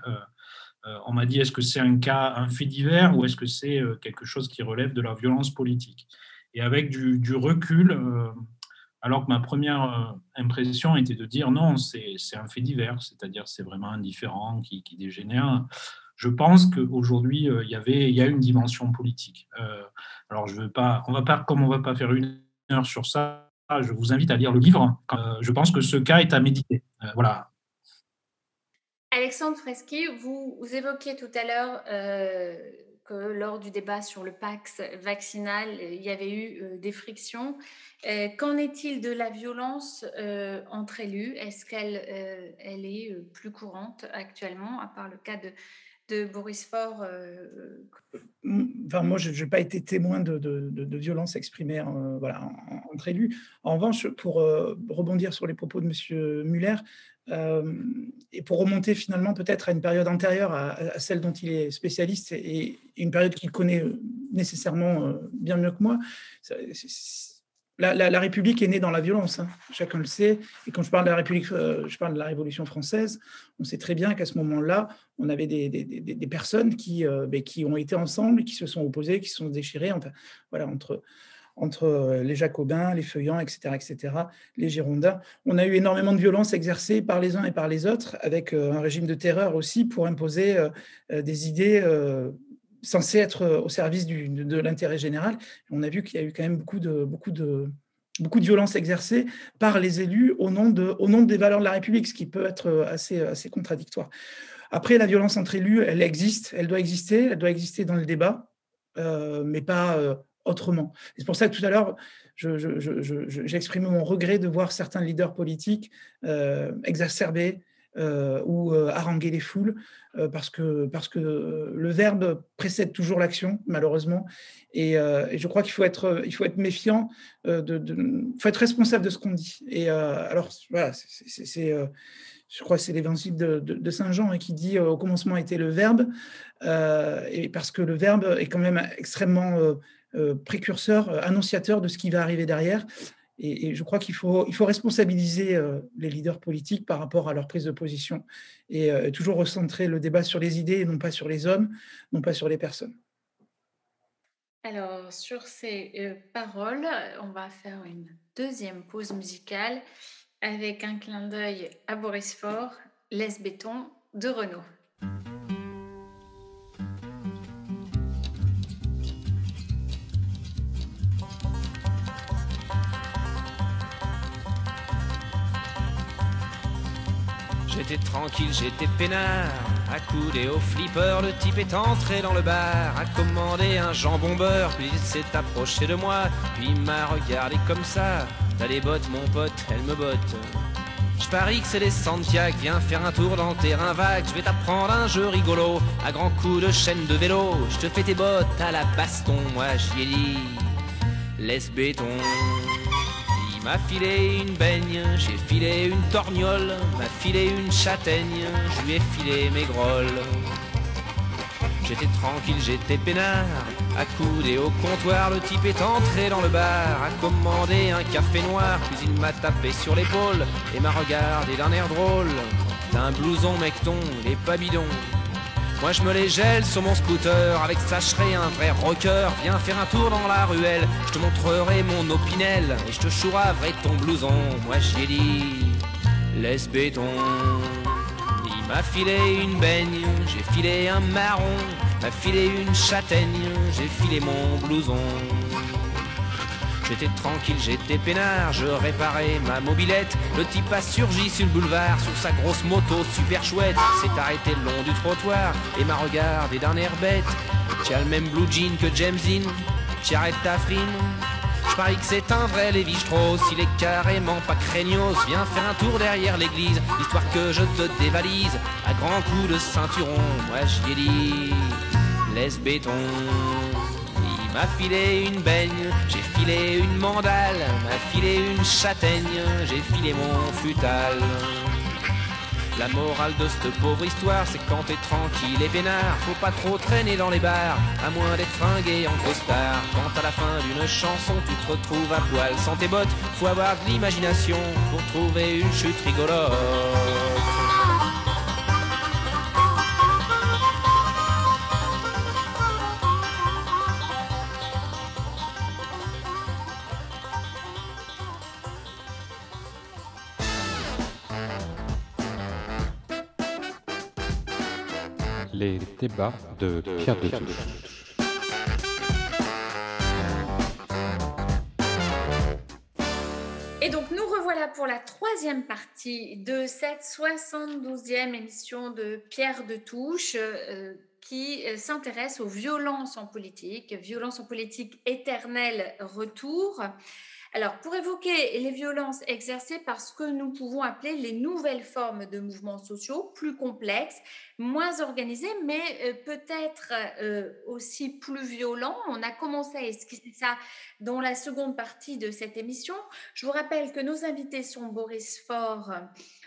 Euh, euh, on m'a dit est-ce que c'est un cas, un fait divers, ou est-ce que c'est euh, quelque chose qui relève de la violence politique? Et avec du, recul, alors que ma première impression était de dire non, c'est un fait divers, c'est-à-dire c'est vraiment indifférent qui, dégénère je pense qu'aujourd'hui, euh, il y avait, il y a une dimension politique. Euh, alors, je veux pas, on va pas, comme on va pas faire une heure sur ça, je vous invite à lire le livre. Euh, je pense que ce cas est à méditer. voilà. Alexandre Freschi, vous, évoquiez tout à l'heure que lors du débat sur le Pax vaccinal, il y avait eu des frictions. Qu'en est-il de la violence entre élus? Est-ce qu'elle elle est plus courante actuellement, à part le cas de de Boris Faure euh, enfin, Moi, je n'ai pas été témoin de, de, de, violences exprimées euh, voilà, entre élus. En revanche, pour euh, rebondir sur les propos de M. Muller, et pour remonter finalement peut-être à une période antérieure à, celle dont il est spécialiste et, une période qu'il connaît nécessairement bien mieux que moi, la, République est née dans la violence, hein. chacun le sait. Et quand je parle de la République, euh, je parle de la Révolution française. On sait très bien qu'à ce moment-là, on avait des, personnes qui, euh, ben, qui ont été ensemble, qui se sont opposées, qui se sont déchirées, entre euh, les Jacobins, les Feuillants, etc., etc., les Girondins. On a eu énormément de violence exercée par les uns et par les autres, avec un régime de terreur aussi pour imposer des idées censé être euh, au service de, l'intérêt général. On a vu qu'il y a eu quand même beaucoup de, beaucoup de, beaucoup de violences exercées par les élus au nom, de, au nom des valeurs de la République, ce qui peut être euh, assez, assez contradictoire. Après, la violence entre élus, elle existe, elle doit exister, elle doit exister dans le débat, euh, mais pas autrement. C'est pour ça que tout à l'heure, j'ai exprimé mon regret de voir certains leaders politiques exacerber ou haranguer les foules, parce, que, parce que le verbe précède toujours l'action, malheureusement. Et, je crois qu'il faut être, faut être méfiant, de, faut être responsable de ce qu'on dit. Et alors, voilà, c'est je crois que c'est l'évangile de, Saint Jean hein, qui dit au commencement était le Verbe, et parce que le Verbe est quand même extrêmement précurseur, annonciateur de ce qui va arriver derrière. Et, je crois qu'il faut, il faut responsabiliser euh, les leaders politiques par rapport à leur prise de position et euh, toujours recentrer le débat sur les idées et non pas sur les hommes, non pas sur les personnes. Alors, sur ces euh, paroles, on va faire une deuxième pause musicale avec un clin d'œil à Boris Faure, Laisse béton de Renault. J'étais tranquille, j'étais peinard. Accoudé au flipper, le type est entré dans le bar, a commandé un jambon beurre, puis il s'est approché de moi, puis m'a regardé comme ça. T'as des bottes, mon pote, elle me botte. Je parie que c'est des Santiago, viens faire un tour dans le terrain vague, je vais t'apprendre un jeu rigolo, à grands coups de chaîne de vélo, je te fais tes bottes à la baston, moi j'y ai dit, laisse béton m'a filé une baigne, j'ai filé une torgnole, m'a filé une châtaigne, je lui ai filé mes grolles. J'étais tranquille, j'étais peinard, accoudé au comptoir, le type est entré dans le bar, a commandé un café noir, puis il m'a tapé sur l'épaule et m'a regardé d'un air drôle. T'as un blouson mecton, il est pas bidon, moi je me les gèle sur mon scooter avec sacherai un vrai rocker. Viens faire un tour dans la ruelle, je te montrerai mon opinel et je te chouraverai ton blouson. Moi j'y dit, laisse béton. Il m'a filé une baigne, j'ai filé un marron, m'a filé une châtaigne, j'ai filé mon blouson. J'étais tranquille, j'étais peinard, je réparais ma mobilette. Le type a surgi sur le boulevard, sur sa grosse moto super chouette. S'est arrêté le long du trottoir et m'a regardé d'un air bête. Tu as le même blue jean que James Dean, tu arrêtes ta frine. Je parie que c'est un vrai Lévi Strauss, il est carrément pas craignos. Viens faire un tour derrière l'église, histoire que je te dévalise. À grands coups de ceinturon, moi j'y ai dit, laisse béton m'a filé une baigne, j'ai filé une mandale, m'a filé une châtaigne, j'ai filé mon futal. La morale de cette pauvre histoire, c'est quand t'es tranquille et peinard, faut pas trop traîner dans les bars, à moins d'être fringué en costard. Quand à la fin d'une chanson, tu te retrouves à poil sans tes bottes, faut avoir de l'imagination pour trouver une chute rigolote. Les débats de Pierre de Et donc nous revoilà pour la troisième partie de cette 72e émission de Pierre de Touche euh, qui euh, s'intéresse aux violences en politique, violences en politique éternel retour. Alors, pour évoquer les violences exercées par ce que nous pouvons appeler les nouvelles formes de mouvements sociaux, plus complexes, moins organisés, mais euh, peut-être euh, aussi plus violents, on a commencé à esquisser ça dans la seconde partie de cette émission. Je vous rappelle que nos invités sont Boris Faure,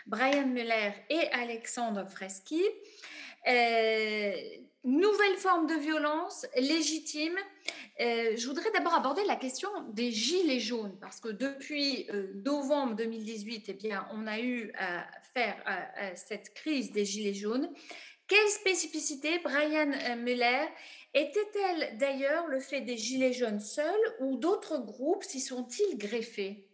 Brian Muller et Alexandre Freschi. Euh, nouvelle forme de violence légitime. Euh, je voudrais d'abord aborder la question des gilets jaunes, parce que depuis euh, novembre 2018, eh bien, on a eu à faire cette crise des gilets jaunes. Quelle spécificité, Brian Muller, était-elle d'ailleurs le fait des gilets jaunes seuls ou d'autres groupes s'y sont-ils greffés?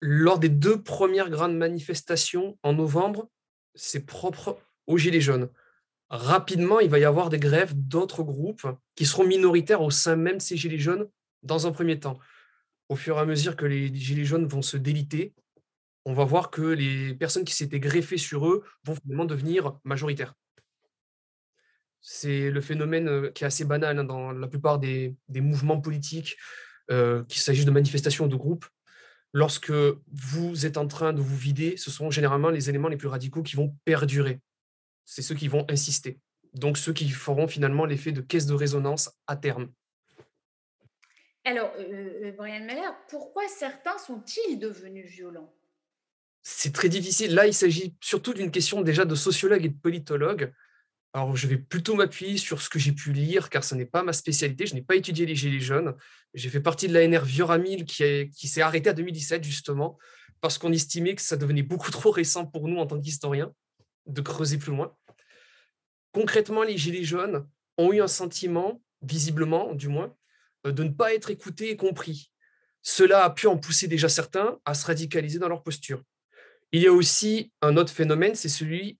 Lors des deux premières grandes manifestations en novembre, c'est propre aux gilets jaunes rapidement, il va y avoir des grèves d'autres groupes qui seront minoritaires au sein même de ces Gilets jaunes dans un premier temps. Au fur et à mesure que les Gilets jaunes vont se déliter, on va voir que les personnes qui s'étaient greffées sur eux vont finalement devenir majoritaires. C'est le phénomène euh, qui est assez banal hein, dans la plupart des, mouvements politiques, euh, qu'il s'agisse de manifestations ou de groupes. lorsque vous êtes en train de vous vider, ce sont généralement les éléments les plus radicaux qui vont perdurer. C'est ceux qui vont insister. Donc ceux qui feront finalement l'effet de caisse de résonance à terme. Alors, euh, euh, Brian Meller, pourquoi certains sont-ils devenus violents? C'est très difficile. Là, il s'agit surtout d'une question déjà de sociologue et de politologue. Alors, je vais plutôt m'appuyer sur ce que j'ai pu lire, car ce n'est pas ma spécialité. Je n'ai pas étudié les Gilets jaunes. J'ai fait partie de l'ANR Vioramil qui, qui s'est arrêté à 2017, justement, parce qu'on estimait que ça devenait beaucoup trop récent pour nous en tant qu'historiens de creuser plus loin. Concrètement, les Gilets jaunes ont eu un sentiment, visiblement du moins, euh, de ne pas être écoutés et compris. Cela a pu en pousser déjà certains à se radicaliser dans leur posture. Il y a aussi un autre phénomène, c'est celui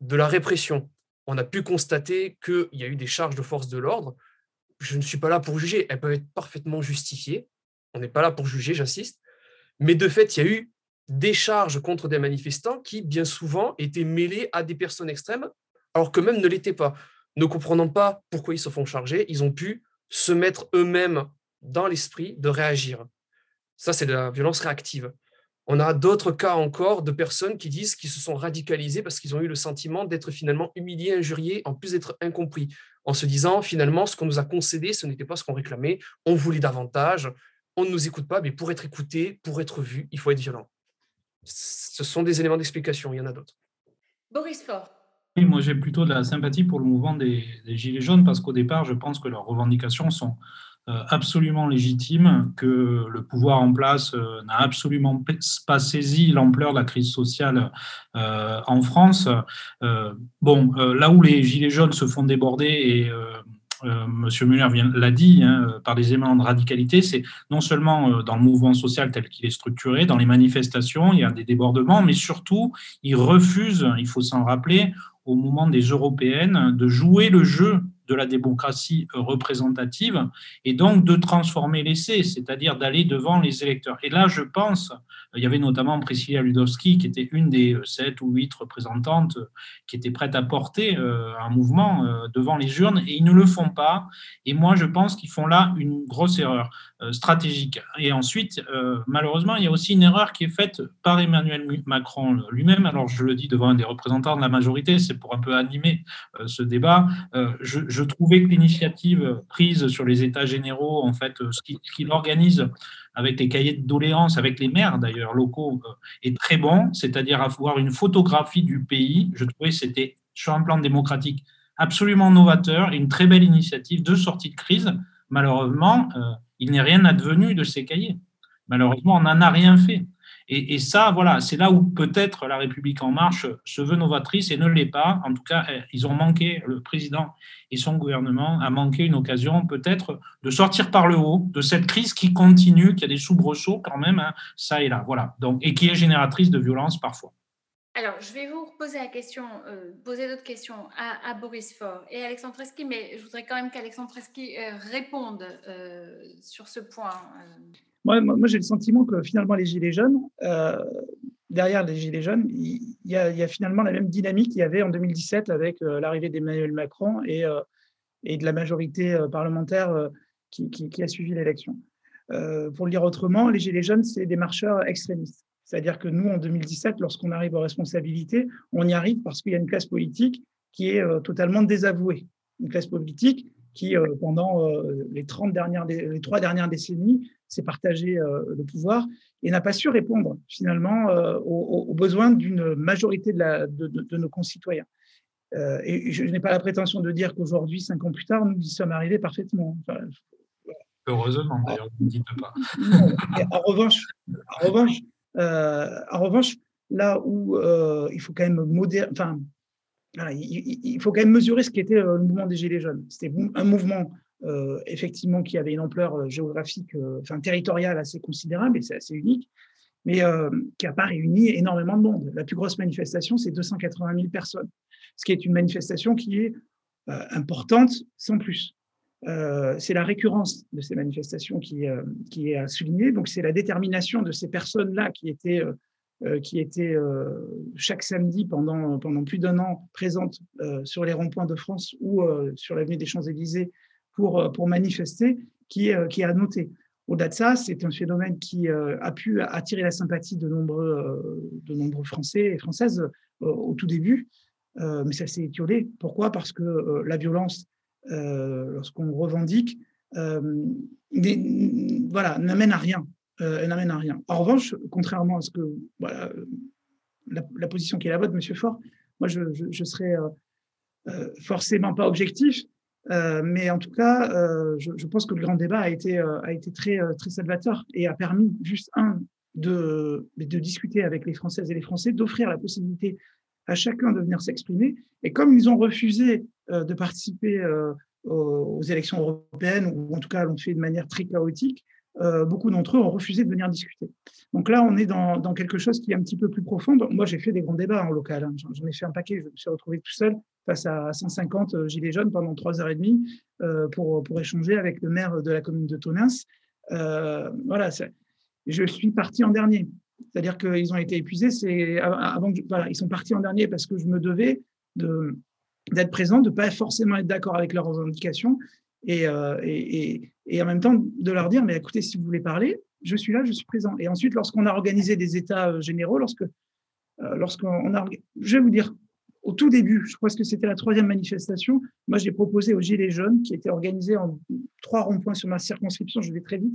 de la répression on a pu constater qu'il y a eu des charges de force de l'ordre. Je ne suis pas là pour juger, elles peuvent être parfaitement justifiées. On n'est pas là pour juger, j'insiste. Mais de fait, il y a eu des charges contre des manifestants qui, bien souvent, étaient mêlés à des personnes extrêmes, alors que même ne l'étaient pas. Ne comprenant pas pourquoi ils se font charger, ils ont pu se mettre eux-mêmes dans l'esprit de réagir. Ça, c'est de la violence réactive. On a d'autres cas encore de personnes qui disent qu'ils se sont radicalisés parce qu'ils ont eu le sentiment d'être finalement humiliés, injuriés, en plus d'être incompris, en se disant finalement ce qu'on nous a concédé, ce n'était pas ce qu'on réclamait, on voulait davantage, on ne nous écoute pas, mais pour être écouté, pour être vu, il faut être violent. Ce sont des éléments d'explication, il y en a d'autres. Boris Faure. Oui, moi j'ai plutôt de la sympathie pour le mouvement des Gilets jaunes parce qu'au départ, je pense que leurs revendications sont euh, absolument légitime que le pouvoir en place euh, n'a absolument pas saisi l'ampleur de la crise sociale euh, en France. bon, là où les gilets jaunes se font déborder et Monsieur Muller l'a dit, hein, par des éléments de radicalité, c'est non seulement dans le mouvement social tel qu'il est structuré, dans les manifestations, il y a des débordements, mais surtout, ils refusent, il faut s'en rappeler, au moment des européennes, de jouer le jeu de la démocratie représentative et donc de transformer l'essai, c'est-à-dire d'aller devant les électeurs. Et là, je pense, il y avait notamment Priscilla Ludowski, qui était une des sept ou huit représentantes qui était prête à porter euh, un mouvement euh, devant les urnes, et ils ne le font pas. Et moi, je pense qu'ils font là une grosse erreur euh, stratégique. Et ensuite, malheureusement, il y a aussi une erreur qui est faite par Emmanuel Macron lui-même. Alors, je le dis devant un des représentants de la majorité, c'est pour un peu animer ce débat. je trouvais que l'initiative prise sur les États généraux, en fait, ce qu'il organise avec les cahiers de doléances, avec les maires d'ailleurs locaux, euh, est très bon, c'est-à-dire avoir une photographie du pays. Je trouvais que c'était, sur un plan démocratique, absolument novateur une très belle initiative de sortie de crise. Malheureusement, euh, il n'est rien advenu de ces cahiers. Malheureusement, on n'en a rien fait. Et, ça, voilà, c'est là où peut-être la République en marche se veut novatrice et ne l'est pas. En tout cas, ils ont manqué, le président et son gouvernement a manqué une occasion peut-être de sortir par le haut de cette crise qui continue, qui a des soubresauts quand même, hein, ça et là, voilà. Donc, et qui est génératrice de violence parfois. Alors, je vais vous poser la question, euh, poser d'autres questions à, Boris Faure et Alexandre Tresky, mais je voudrais quand même qu'Alexandre Tresky euh, réponde euh, sur ce point. Moi, j'ai le sentiment que finalement, les Gilets derrière les Gilets jaunes, il y, a, finalement la même dynamique qu'il y avait en 2017 avec l'arrivée d'Emmanuel Macron et, et, de la majorité parlementaire qui, qui, a suivi l'élection. pour le dire autrement, les Gilets jaunes, c'est des marcheurs extrémistes. C'est-à-dire que nous, en 2017, lorsqu'on arrive aux responsabilités, on y arrive parce qu'il y a une classe politique qui est euh, totalement désavouée. Une classe politique qui, euh, pendant euh, les, 30 dernières, les trois dernières décennies, s'est partagé le pouvoir et n'a pas su répondre finalement aux, besoins d'une majorité de, la, de, nos concitoyens. et je n'ai pas la prétention de dire qu'aujourd'hui, cinq ans plus tard, nous y sommes arrivés parfaitement. Heureusement, d'ailleurs, ne dites pas. en revanche, en revanche en revanche, là où euh, il faut quand même modérer, enfin, il, faut quand même mesurer ce qu'était euh, le mouvement des Gilets jaunes. C'était un mouvement effectivement qui avait une ampleur géographique, enfin territoriale assez considérable et c'est assez unique, mais qui n'a pas réuni énormément de monde. La plus grosse manifestation, c'est 280 000 personnes, ce qui est une manifestation qui est importante sans plus. Euh, c'est la récurrence de ces manifestations qui, euh, qui est à souligner. Donc, c'est la détermination de ces personnes-là qui étaient, euh, qui étaient chaque samedi pendant, pendant plus d'un an présentes sur les ronds-points de France ou sur l'avenue des Champs-Élysées pour, pour manifester, qui, qui a noté. Au-delà de ça, c'est un phénomène qui a pu attirer la sympathie de nombreux, de nombreux Français et Françaises au tout début, mais ça s'est étiolé. Pourquoi? Parce que la violence, lorsqu'on revendique, voilà, n'amène à rien. elle n'amène à rien. En revanche, contrairement à ce que voilà, la, position qui est la vôtre, Monsieur Fort, moi, je, je, serais forcément pas objectif, euh, mais en tout cas, euh, je, pense que le grand débat a été, euh, a été très, très salvateur et a permis, juste un, de, de discuter avec les Françaises et les Français, d'offrir la possibilité à chacun de venir s'exprimer. Et comme ils ont refusé de participer aux, élections européennes, ou en tout cas l'ont fait de manière très chaotique, beaucoup d'entre eux ont refusé de venir discuter. Donc là, on est dans, quelque chose qui est un petit peu plus profond. Moi, j'ai fait des grands débats en local. Hein. J'en ai fait un paquet. Je me suis retrouvé tout seul face à 150 euh, gilets jaunes pendant trois heures et demie euh, pour, échanger avec le maire de la commune de Tonins. Euh, voilà, je suis parti en dernier. C'est-à-dire qu'ils ont été épuisés. C'est avant voilà, ils sont partis en dernier parce que je me devais de d'être présent, de pas forcément être d'accord avec leurs revendications et, et, et, en même temps de leur dire mais écoutez si vous voulez parler, je suis là, je suis présent. Et ensuite lorsqu'on a organisé des états généraux, lorsque lorsqu'on a, je vais vous dire au tout début, je crois que c'était la troisième manifestation, moi j'ai proposé aux Gilets jaunes, qui était organisé en trois ronds-points sur ma circonscription, je vais très vite,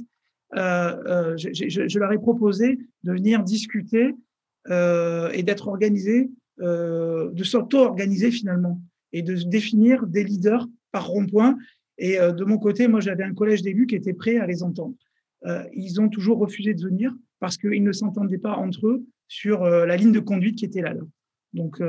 euh, euh, je, leur ai proposé de venir discuter euh, et d'être organisé, de s'auto-organiser finalement, et de définir des leaders par rond-point. Et de mon côté, moi j'avais un collège d'élus qui était prêt à les entendre. ils ont toujours refusé de venir parce qu'ils ne s'entendaient pas entre eux sur la ligne de conduite qui était là. Donc,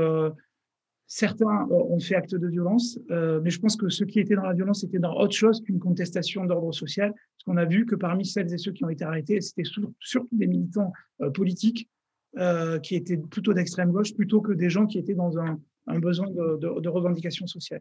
Certains ont fait acte de violence, euh, mais je pense que ceux qui étaient dans la violence étaient dans autre chose qu'une contestation d'ordre social, parce qu'on a vu que parmi celles et ceux qui ont été arrêtés, c'était surtout des militants euh, politiques euh, qui étaient plutôt d'extrême gauche, plutôt que des gens qui étaient dans un, besoin de, de revendication sociale.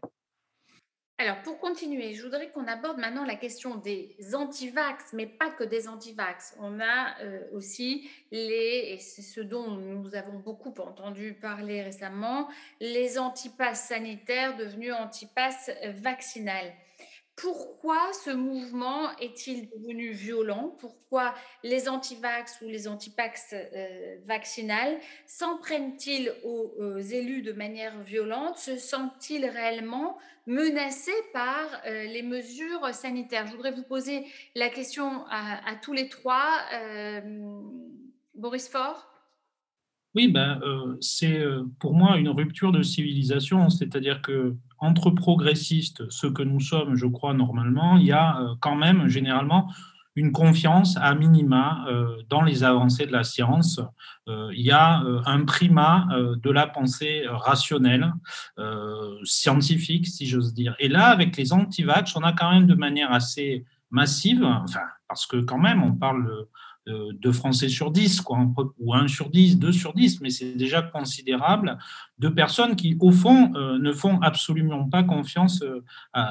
Alors, pour continuer, je voudrais qu'on aborde maintenant la question des antivax, mais pas que des antivax. On a euh, aussi les, et c'est ce dont nous avons beaucoup entendu parler récemment, les antipasses sanitaires devenus antipasses vaccinales. Pourquoi ce mouvement est-il devenu violent? Pourquoi les antivax ou les antipax euh, vaccinales s'en prennent-ils aux, élus de manière violente Se sentent-ils réellement menacés par euh, les mesures sanitaires? Je voudrais vous poser la question à, tous les trois. Euh, Boris Faure oui, ben, c'est pour moi une rupture de civilisation, c'est-à-dire que entre progressistes, ce que nous sommes, je crois, normalement, il y a euh, quand même généralement une confiance à minima euh, dans les avancées de la science. Euh, il y a un primat de la pensée rationnelle, scientifique, si j'ose dire. Et là, avec les anti-vax, on a quand même de manière assez massive, enfin, parce que quand même, on parle deux Français sur 10, quoi, ou un sur 10, deux sur 10, mais c'est déjà considérable, de personnes qui, au fond, euh, ne font absolument pas confiance euh,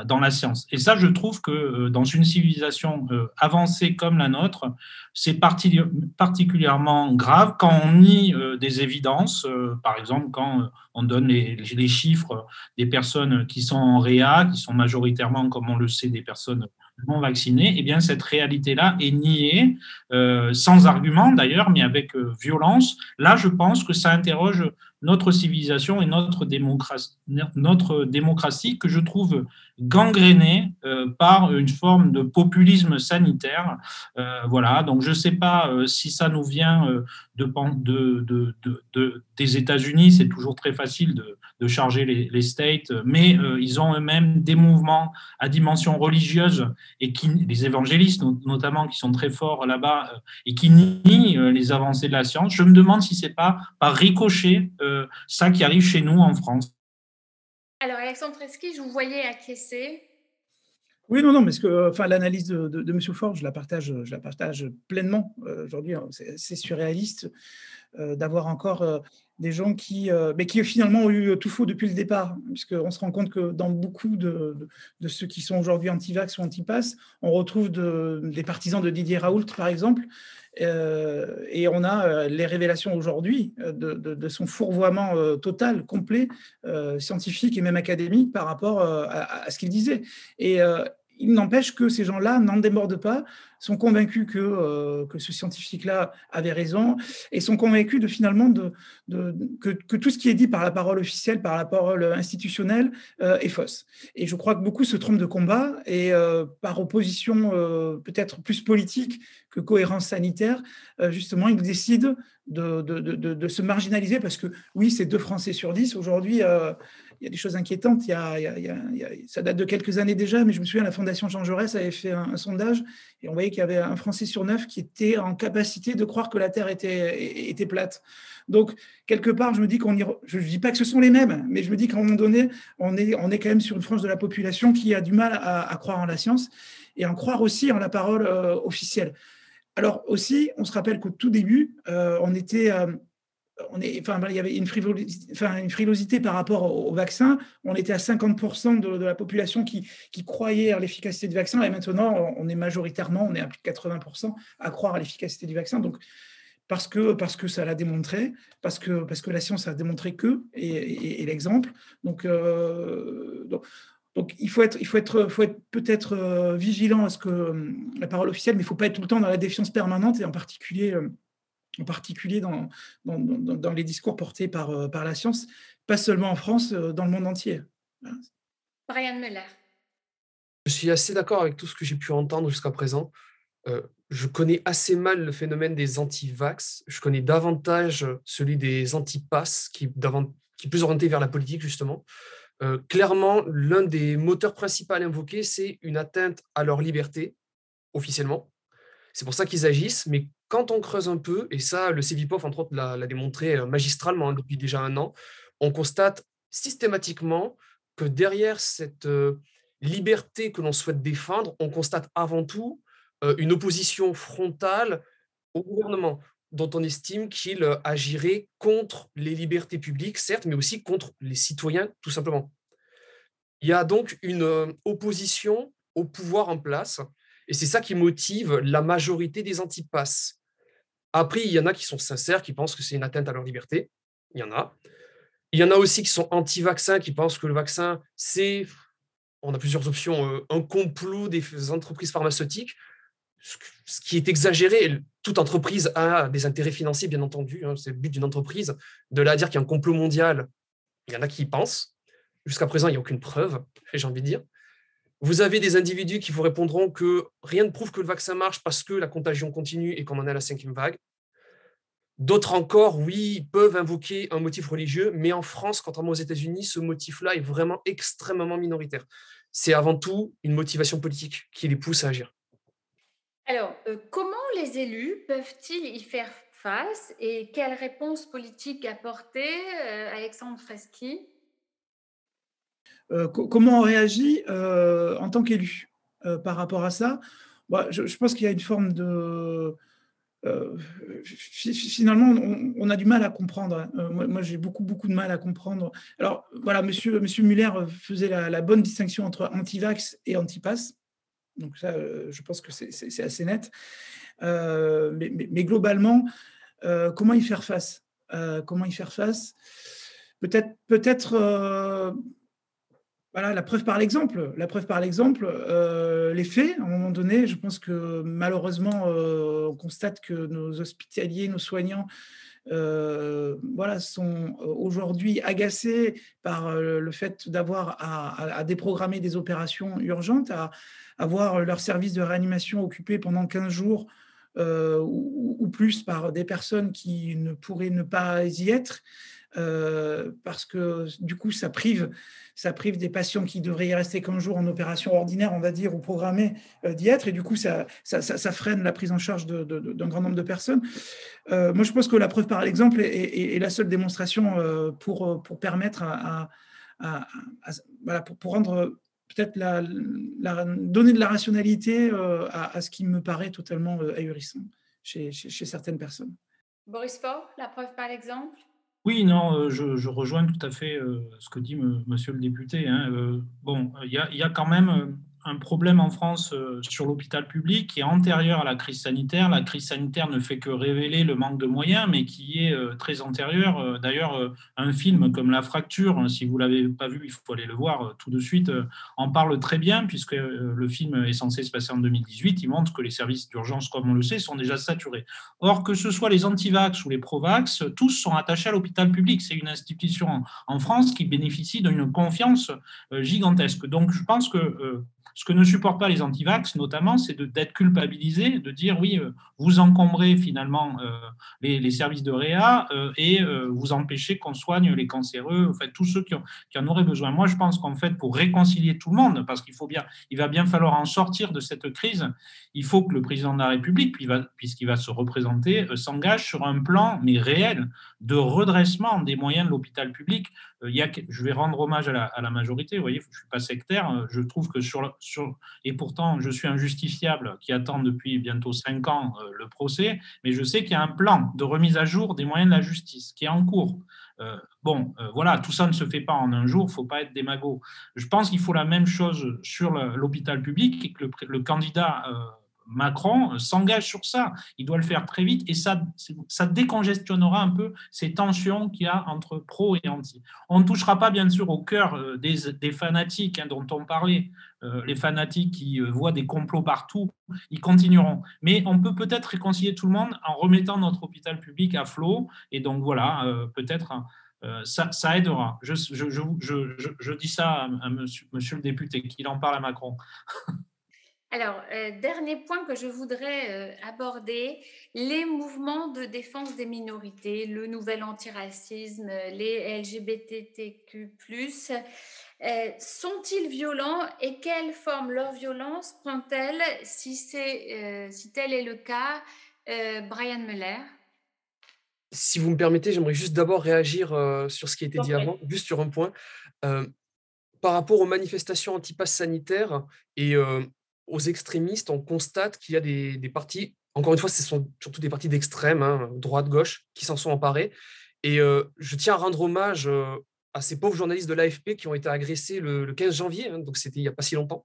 dans la science. Et ça, je trouve que euh, dans une civilisation avancée comme la nôtre, c'est particulièrement grave quand on nie des évidences, par exemple quand on donne les, chiffres des personnes qui sont en réa, qui sont majoritairement, comme on le sait, des personnes non vaccinés, eh bien, cette réalité-là est niée, euh, sans argument d'ailleurs, mais avec euh, violence. Là, je pense que ça interroge notre civilisation et notre démocratie, que je trouve gangrénée euh, par une forme de populisme sanitaire. voilà, donc je ne sais pas si ça nous vient de, de, de, des États-Unis, c'est toujours très facile de, charger les, States, mais ils ont eux-mêmes des mouvements à dimension religieuse et qui, les évangélistes notamment, qui sont très forts là-bas et qui nient les avancées de la science. Je me demande si c'est pas par ricochet ça qui arrive chez nous en France. Alors, Alexandre Tresky, je vous voyais acquiescer. Oui, non, non, mais que, enfin, l'analyse de, M. Ford, je la partage, je la partage pleinement. Euh, aujourd'hui, hein, c'est surréaliste euh, d'avoir encore euh, des gens qui, mais qui finalement ont eu tout faux depuis le départ, puisqu'on se rend compte que dans beaucoup de, ceux qui sont aujourd'hui anti-vax ou anti-pass, on retrouve des partisans de Didier Raoult, par exemple, et on a les révélations aujourd'hui de, son fourvoiement total, complet, scientifique et même académique par rapport à, ce qu'il disait. Et il n'empêche que ces gens-là n'en démordent pas, sont convaincus que, euh, que ce scientifique-là avait raison et sont convaincus de finalement de, que, tout ce qui est dit par la parole officielle, par la parole institutionnelle euh, est fausse. Et je crois que beaucoup se trompent de combat et euh, par opposition peut-être plus politique que cohérence sanitaire, justement, ils décident de, de, se marginaliser parce que oui, c'est deux Français sur dix. Aujourd'hui, il y a des choses inquiétantes. Ça date de quelques années déjà, mais je me souviens, la Fondation Jean Jaurès avait fait un, sondage et on voyait qu'il y avait un Français sur neuf qui était en capacité de croire que la Terre était, plate. Donc, quelque part, je me dis qu'on y... Je ne dis pas que ce sont les mêmes, mais je me dis qu'à un moment donné, on est, on est quand même sur une frange de la population qui a du mal à, croire en la science et à croire aussi en la parole euh, officielle. Alors aussi, on se rappelle qu'au tout début, euh, on était... Euh, est, enfin, il y avait une frilosité, enfin, une frilosité par rapport au, vaccin. On était à 50% de, la population qui, croyait à l'efficacité du vaccin, et maintenant, on est majoritairement, on est à plus de 80% à croire à l'efficacité du vaccin. Donc, parce que, parce que ça l'a démontré, parce que, parce que la science a démontré que, et, l'exemple. Donc, euh, donc, donc, il faut être, il faut être, faut être peut-être euh, vigilant à ce que la parole officielle, mais il ne faut pas être tout le temps dans la défiance permanente, et en particulier euh, en particulier dans, dans, les discours portés par, euh, par la science, pas seulement en France, euh, dans le monde entier. Brian Muller. Je suis assez d'accord avec tout ce que j'ai pu entendre jusqu'à présent. Euh, je connais assez mal le phénomène des anti-vax. Je connais davantage celui des anti-pass, qui, qui est plus orienté vers la politique, justement. clairement, l'un des moteurs principaux invoqués, c'est une atteinte à leur liberté, officiellement. C'est pour ça qu'ils agissent, mais quand on creuse un peu, et ça, le CVPOF, entre autres, l'a démontré euh, magistralement hein, depuis déjà un an, on constate systématiquement que derrière cette euh, liberté que l'on souhaite défendre, on constate avant tout euh, une opposition frontale au gouvernement, dont on estime qu'il agirait contre les libertés publiques, certes, mais aussi contre les citoyens, tout simplement. Il y a donc une opposition au pouvoir en place, et c'est ça qui motive la majorité des antipasses. Après, il y en a qui sont sincères, qui pensent que c'est une atteinte à leur liberté. Il y en a. Il y en a aussi qui sont anti-vaccins, qui pensent que le vaccin, c'est, on a plusieurs options, euh, un complot des entreprises pharmaceutiques, ce qui est exagéré. Toute entreprise a des intérêts financiers, bien entendu. Hein, c'est le but d'une entreprise. De là à dire qu'il y a un complot mondial, il y en a qui y pensent. Jusqu'à présent, il n'y a aucune preuve, j'ai envie de dire. Vous avez des individus qui vous répondront que rien ne prouve que le vaccin marche parce que la contagion continue et qu'on en est à la cinquième vague. D'autres encore, oui, peuvent invoquer un motif religieux, mais en France, contrairement aux États-Unis, ce motif-là est vraiment extrêmement minoritaire. C'est avant tout une motivation politique qui les pousse à agir. Alors, euh, comment les élus peuvent-ils y faire face et quelles réponses politiques apporter, euh, Alexandre Freschi? Euh, Comment on réagit en tant qu'élu par rapport à ça? Bah, je, pense qu'il y a une forme de euh, finalement, on, a du mal à comprendre. Hein. Euh, moi, j'ai beaucoup, beaucoup de mal à comprendre. Alors, voilà, monsieur, monsieur Muller faisait la, bonne distinction entre anti-vax et anti-pass. Donc, ça, euh, je pense que c'est assez net. mais, globalement, comment y faire face? Comment y faire face? Peut-être voilà, la preuve par l'exemple. La preuve par l'exemple, euh, les faits, à un moment donné, je pense que malheureusement, euh, on constate que nos hospitaliers, nos soignants, euh, voilà, sont aujourd'hui agacés par le fait d'avoir à, déprogrammer des opérations urgentes, à avoir leur service de réanimation occupé pendant 15 jours ou, ou, plus par des personnes qui ne pourraient ne pas y être. Euh, parce que du coup, ça prive, ça prive des patients qui devraient y rester qu'un jour en opération ordinaire, on va dire, ou programmée euh, d'y être, et du coup, ça, freine la prise en charge d'un grand nombre de personnes. Euh, moi, je pense que la preuve par l'exemple est, la seule démonstration pour, permettre à, voilà, pour, pour, rendre peut-être la, donner de la rationalité à, ce qui me paraît totalement ahurissant chez, chez, chez certaines personnes. Boris Faure, la preuve par l'exemple oui, non, euh, je, rejoins tout à fait euh, ce que dit monsieur le député. Hein, euh, bon, il y a, quand même un problème en France euh, sur l'hôpital public qui est antérieur à la crise sanitaire. La crise sanitaire ne fait que révéler le manque de moyens, mais qui est euh, très antérieur. Euh, d'ailleurs, un film comme La Fracture, hein, si vous ne l'avez pas vu, il faut aller le voir tout de suite, en parle très bien, puisque le film est censé se passer en 2018. Il montre que les services d'urgence, comme on le sait, sont déjà saturés. Or, que ce soit les antivax ou les provax, tous sont attachés à l'hôpital public. C'est une institution en France qui bénéficie d'une confiance gigantesque. Donc, je pense que ce que ne supportent pas les antivax, notamment, c'est d'être culpabilisés, de dire oui, euh, vous encombrez finalement euh, les, services de réa euh, et vous empêchez qu'on soigne les cancéreux, en fait, tous ceux qui, en auraient besoin. Moi, je pense qu'en fait, pour réconcilier tout le monde, parce qu'il il va bien falloir en sortir de cette crise, il faut que le président de la République, puisqu'il va se représenter, s'engage sur un plan, mais réel, de redressement des moyens de l'hôpital public. Il y a, je vais rendre hommage à la, majorité, vous voyez, je ne suis pas sectaire, je trouve que sur, et pourtant je suis injustifiable qui attend depuis bientôt cinq ans euh, le procès, mais je sais qu'il y a un plan de remise à jour des moyens de la justice qui est en cours. Euh, bon, euh, voilà, tout ça ne se fait pas en un jour, il ne faut pas être démago. Je pense qu'il faut la même chose sur l'hôpital public et que le, candidat Macron s'engage sur ça. Il doit le faire très vite et ça, décongestionnera un peu ces tensions qu'il y a entre pro et anti. On ne touchera pas, bien sûr, au cœur euh, des, fanatiques hein, dont on parlait. Euh, les fanatiques qui euh, voient des complots partout, ils continueront. Mais on peut peut-être réconcilier tout le monde en remettant notre hôpital public à flot. Et donc voilà, peut-être. ça, aidera. Je, dis ça à, monsieur, monsieur, le député, qu'il en parle à Macron. Alors, euh, dernier point que je voudrais euh, aborder, les mouvements de défense des minorités, le nouvel antiracisme, les LGBTQ, euh, sont-ils violents et quelle forme leur violence prend-elle si, si tel est le cas Brian Muller? Si vous me permettez, j'aimerais juste d'abord réagir sur ce qui a été dit avant, juste sur un point. par rapport aux manifestations anti-pass sanitaires et aux extrémistes, on constate qu'il y a des, partis, encore une fois, ce sont surtout des partis d'extrême, hein, droite-gauche, qui s'en sont emparés. Et euh, je tiens à rendre hommage euh, à ces pauvres journalistes de l'AFP qui ont été agressés le, 15 janvier, hein, donc c'était il n'y a pas si longtemps,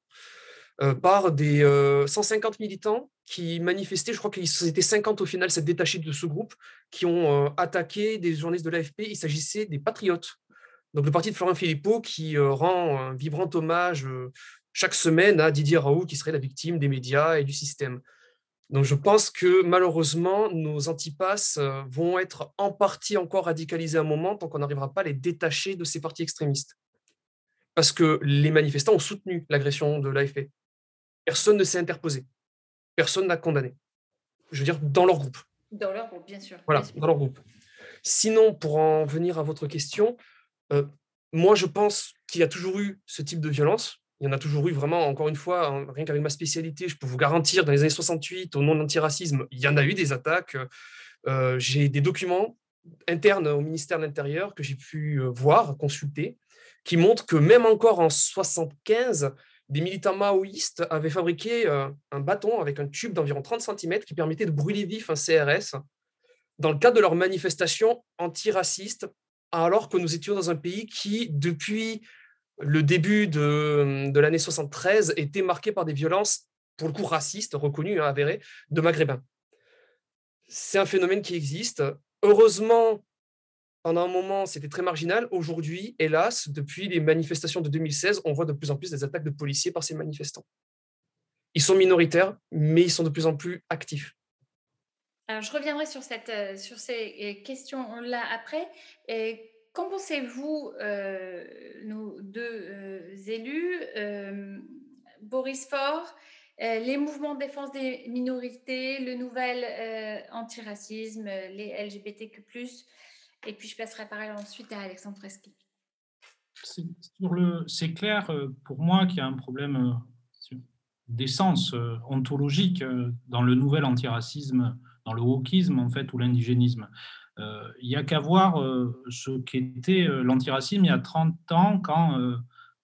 euh, par des 150 militants qui manifestaient, je crois qu'ils étaient 50 au final, s'être détachés de ce groupe, qui ont attaqué des journalistes de l'AFP. Il s'agissait des patriotes. Donc le parti de Florent Philippot qui rend un vibrant hommage chaque semaine à Didier Raoult qui serait la victime des médias et du système. Donc je pense que malheureusement, nos antipasses euh, vont être en partie encore radicalisés à un moment tant qu'on n'arrivera pas à les détacher de ces partis extrémistes. Parce que les manifestants ont soutenu l'agression de l'AFP. Personne ne s'est interposé. Personne n'a condamné. Je veux dire, dans leur groupe. Dans leur groupe, bien sûr. Voilà, dans leur groupe. Sinon, pour en venir à votre question, euh, moi, je pense qu'il y a toujours eu ce type de violence. Il y en a toujours eu vraiment, encore une fois, hein, rien qu'avec ma spécialité, je peux vous garantir, dans les années 68, au nom de l'antiracisme, il y en a eu des attaques. Euh, j'ai des documents internes au ministère de l'Intérieur que j'ai pu euh, voir, consulter, qui montrent que même encore en 75, des militants maoïstes avaient fabriqué euh, un bâton avec un tube d'environ 30 cm qui permettait de brûler vif un CRS dans le cadre de leur manifestation antiraciste, alors que nous étions dans un pays qui, depuis le début de, l'année 73 était marqué par des violences, pour le coup racistes, reconnues, hein, avérées, de maghrébins. C'est un phénomène qui existe. Heureusement, pendant un moment, c'était très marginal. Aujourd'hui, hélas, depuis les manifestations de 2016, on voit de plus en plus des attaques de policiers par ces manifestants. Ils sont minoritaires, mais ils sont de plus en plus actifs. Alors, je reviendrai sur, cette, euh, sur ces euh, questions-là après. Et Qu'en pensez-vous, euh, nos deux euh, élus, euh, Boris Faure, les mouvements de défense des minorités, le nouvel antiracisme, les LGBTQ+, et puis je passerai par ensuite à Alexandre Freschi. C'est clair pour moi qu'il y a un problème d'essence ontologique dans le nouvel antiracisme, dans le wokisme en fait, ou l'indigénisme. Euh, il n'y a qu'à voir euh, ce qu'était euh, l'antiracisme il y a 30 ans quand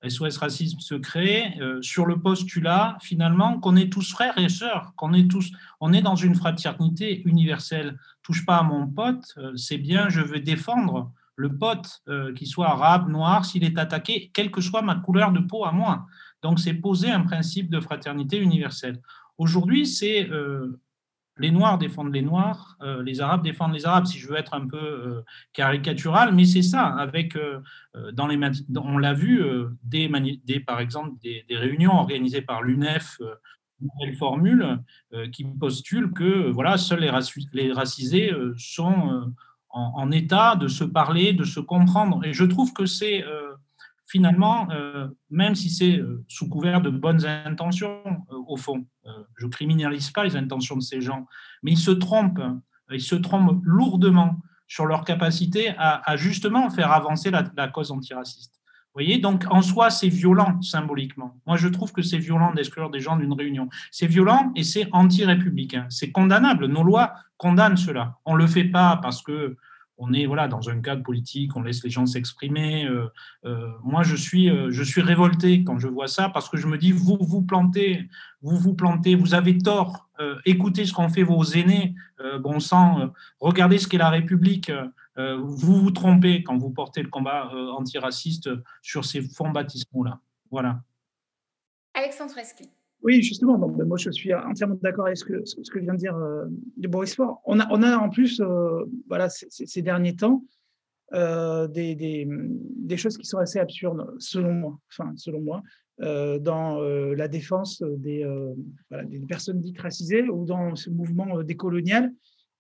SOS Racisme se crée sur le postulat finalement qu'on est tous frères et sœurs, qu'on est tous, on est dans une fraternité universelle. Touche pas à mon pote, c'est bien, je veux défendre le pote, qu'il soit arabe, noir, s'il est attaqué, quelle que soit ma couleur de peau à moi. Donc, c'est poser un principe de fraternité universelle. Aujourd'hui, c'est les Noirs défendent les Noirs, les Arabes défendent les Arabes, si je veux être un peu caricatural, mais c'est ça. Avec, dans les, on l'a vu, des, par exemple, des, réunions organisées par l'UNEF, une formule qui postule que voilà, seuls les, racisés sont en, état de se parler, de se comprendre. Et je trouve que c'est finalement, euh, même si c'est euh, sous couvert de bonnes intentions, euh, au fond, je criminalise pas les intentions de ces gens, mais ils se trompent, ils se trompent lourdement sur leur capacité à, justement faire avancer la, cause antiraciste. Vous voyez, donc en soi, c'est violent symboliquement. Moi, je trouve que c'est violent d'exclure des gens d'une réunion. C'est violent et c'est anti-républicain. C'est condamnable. Nos lois condamnent cela. On ne le fait pas parce que on est voilà dans un cadre politique, on laisse les gens s'exprimer. Euh, euh, moi, je suis, euh, je suis révolté quand je vois ça parce que je me dis vous vous plantez, vous vous plantez, vous avez tort. écoutez ce qu'ont fait vos aînés, bon sang. regardez ce qu'est la République. vous vous trompez quand vous portez le combat antiraciste sur ces fonds baptismaux là. Voilà. Alexandre. Oui, justement. Ben, moi, je suis entièrement d'accord avec ce que, vient de dire euh, de Boris Faure. On a, on a en plus, euh, voilà, ces, derniers temps, euh, des, choses qui sont assez absurdes, selon moi, enfin, selon moi, dans la défense des, personnes dites racisées ou dans ce mouvement décolonial,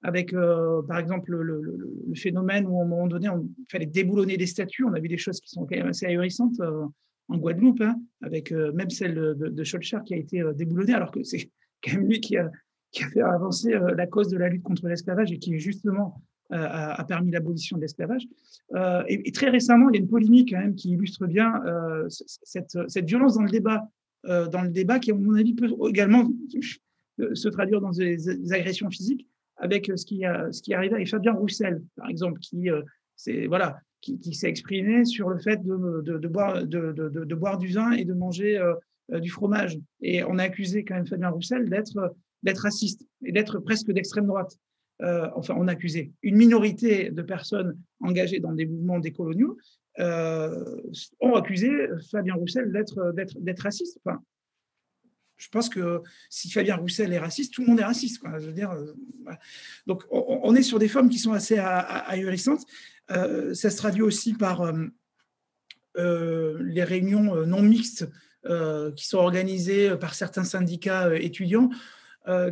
avec, par exemple, le, le, phénomène où, à un moment donné, on fallait déboulonner des statues. On a vu des choses qui sont quand même assez ahurissantes en Guadeloupe, hein, avec euh, même celle de, de qui a été euh, déboulonnée, alors que c'est quand même lui qui a, qui a fait avancer euh, la cause de la lutte contre l'esclavage et qui justement a, permis l'abolition de l'esclavage. Et, très récemment, il y a une polémique quand même qui illustre bien cette, cette, violence dans le débat, dans le débat qui, à mon avis, peut également se traduire dans des, agressions physiques avec ce qui, ce qui arrivé avec Fabien Roussel, par exemple, qui, c'est, voilà, qui, s'est exprimé sur le fait de, boire, du vin et de manger euh, euh, du fromage. Et on a accusé quand même Fabien Roussel d'être raciste et d'être presque d'extrême droite. Euh, enfin, on a accusé une minorité de personnes engagées dans des mouvements décoloniaux ont accusé Fabien Roussel d'être raciste. Enfin, je pense que si Fabien Roussel est raciste, tout le monde est raciste. Quoi. Je veux dire, Donc, on, est sur des formes qui sont assez ahurissantes. Euh, ça se traduit aussi par euh, euh, les réunions non mixtes qui sont organisées par certains syndicats étudiants.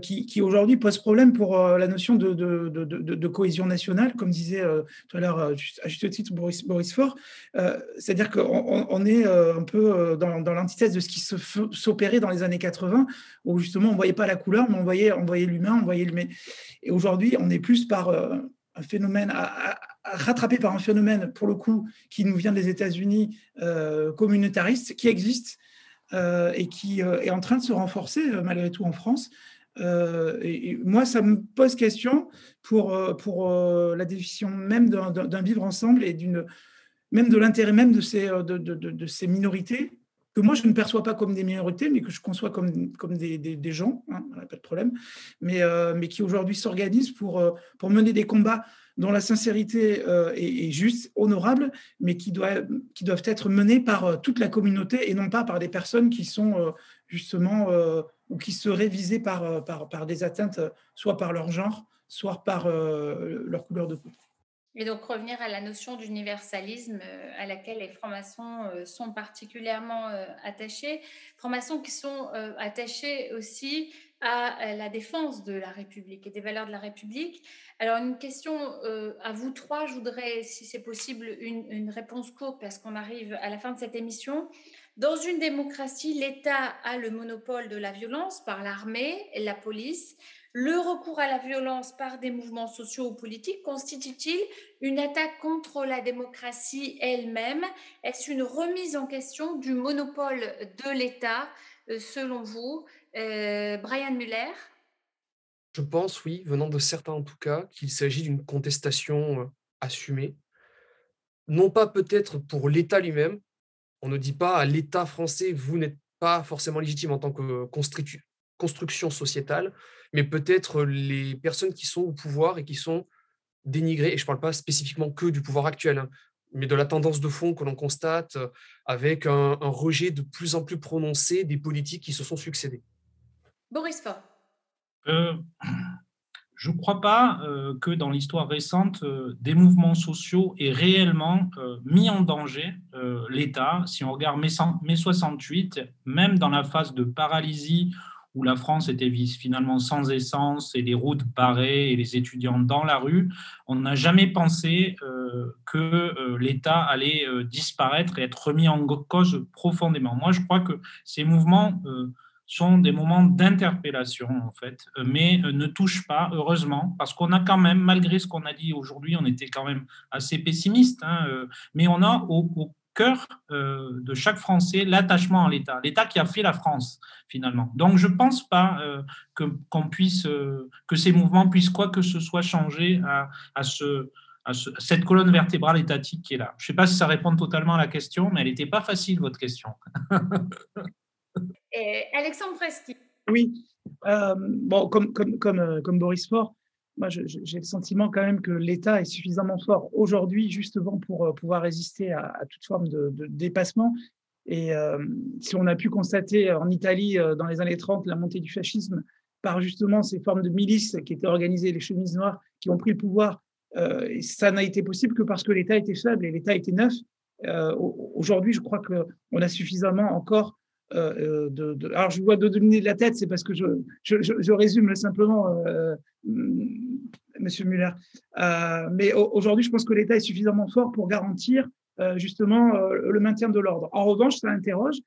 qui, aujourd'hui posent problème pour la notion de, cohésion nationale, comme disait tout à l'heure à juste titre Boris, Boris Faure. C'est-à-dire qu'on est un peu dans, l'antithèse de ce qui s'opérait dans les années 80, où justement on ne voyait pas la couleur, mais on voyait, l'humain, on voyait l'humain. Et aujourd'hui, on est plus par un phénomène rattrapé par un phénomène, pour le coup, qui nous vient des États-Unis, euh, communautariste, qui existe euh, et qui euh, est en train de se renforcer malgré tout en France. Et, moi, ça me pose question pour, pour la définition même d'un vivre ensemble et même de l'intérêt même de ces, de, de, de, ces minorités que moi je ne perçois pas comme des minorités, mais que je conçois comme, comme des, des, gens, hein, pas de problème, mais, mais qui aujourd'hui s'organisent pour, pour mener des combats dont la sincérité euh, est, juste, honorable, mais qui, doit, qui doivent être menées par euh, toute la communauté et non pas par des personnes qui sont euh, justement ou qui seraient visées par, par, par, des atteintes, soit par leur genre, soit par leur couleur de peau. Et donc revenir à la notion d'universalisme à laquelle les francs-maçons sont particulièrement attachés, francs-maçons qui sont attachés aussi à la défense de la République et des valeurs de la République. Alors, une question euh, à vous trois, je voudrais, si c'est possible, une, réponse courte parce qu'on arrive à la fin de cette émission. Dans une démocratie, l'État a le monopole de la violence par l'armée et la police. Le recours à la violence par des mouvements sociaux ou politiques constitue-t-il une attaque contre la démocratie elle-même? Est-ce une remise en question du monopole de l'État, euh, selon vous? Euh, Brian Muller Je pense, oui, venant de certains en tout cas, qu'il s'agit d'une contestation euh, assumée. Non pas peut-être pour l'État lui-même. On ne dit pas à l'État français, vous n'êtes pas forcément légitime en tant que construction sociétale, mais peut-être les personnes qui sont au pouvoir et qui sont dénigrées, et je ne parle pas spécifiquement que du pouvoir actuel, hein, mais de la tendance de fond que l'on constate avec un, rejet de plus en plus prononcé des politiques qui se sont succédées. Boris Faure. Je ne crois pas euh, que dans l'histoire récente, euh, des mouvements sociaux aient réellement euh, mis en danger l'État. Si on regarde mai, 68, même dans la phase de paralysie où la France était finalement sans essence et les routes barrées et les étudiants dans la rue, on n'a jamais pensé que l'État allait disparaître et être remis en cause profondément. Moi, je crois que ces mouvements sont des moments d'interpellation, en fait, euh, mais euh, ne touchent pas, heureusement, parce qu'on a quand même, malgré ce qu'on a dit aujourd'hui, on était quand même assez pessimiste, hein, euh, mais on a au, cœur de chaque Français l'attachement à l'État, l'État qui a fait la France, finalement. Donc, je ne pense pas que, qu'on puisse, que ces mouvements puissent quoi que ce soit changer à, à ce, à cette colonne vertébrale étatique qui est là. Je ne sais pas si ça répond totalement à la question, mais elle n'était pas facile, votre question. Alexandre Freschi. Oui, euh, bon, comme, euh, Boris Faure, moi j'ai le sentiment quand même que l'État est suffisamment fort aujourd'hui justement pour euh, pouvoir résister à, toute forme de, dépassement. Et si on a pu constater en Italie dans les années 30 la montée du fascisme par justement ces formes de milices qui étaient organisées, les chemises noires qui ont pris le pouvoir, ça n'a été possible que parce que l'État était faible et l'État était neuf. Aujourd'hui, je crois qu'on a suffisamment encore euh, euh, alors, je vois de dominer de la tête, c'est parce que je, résume simplement, euh, Monsieur Muller. mais aujourd'hui, je pense que l'État est suffisamment fort pour garantir justement le maintien de l'ordre. En revanche, ça interroge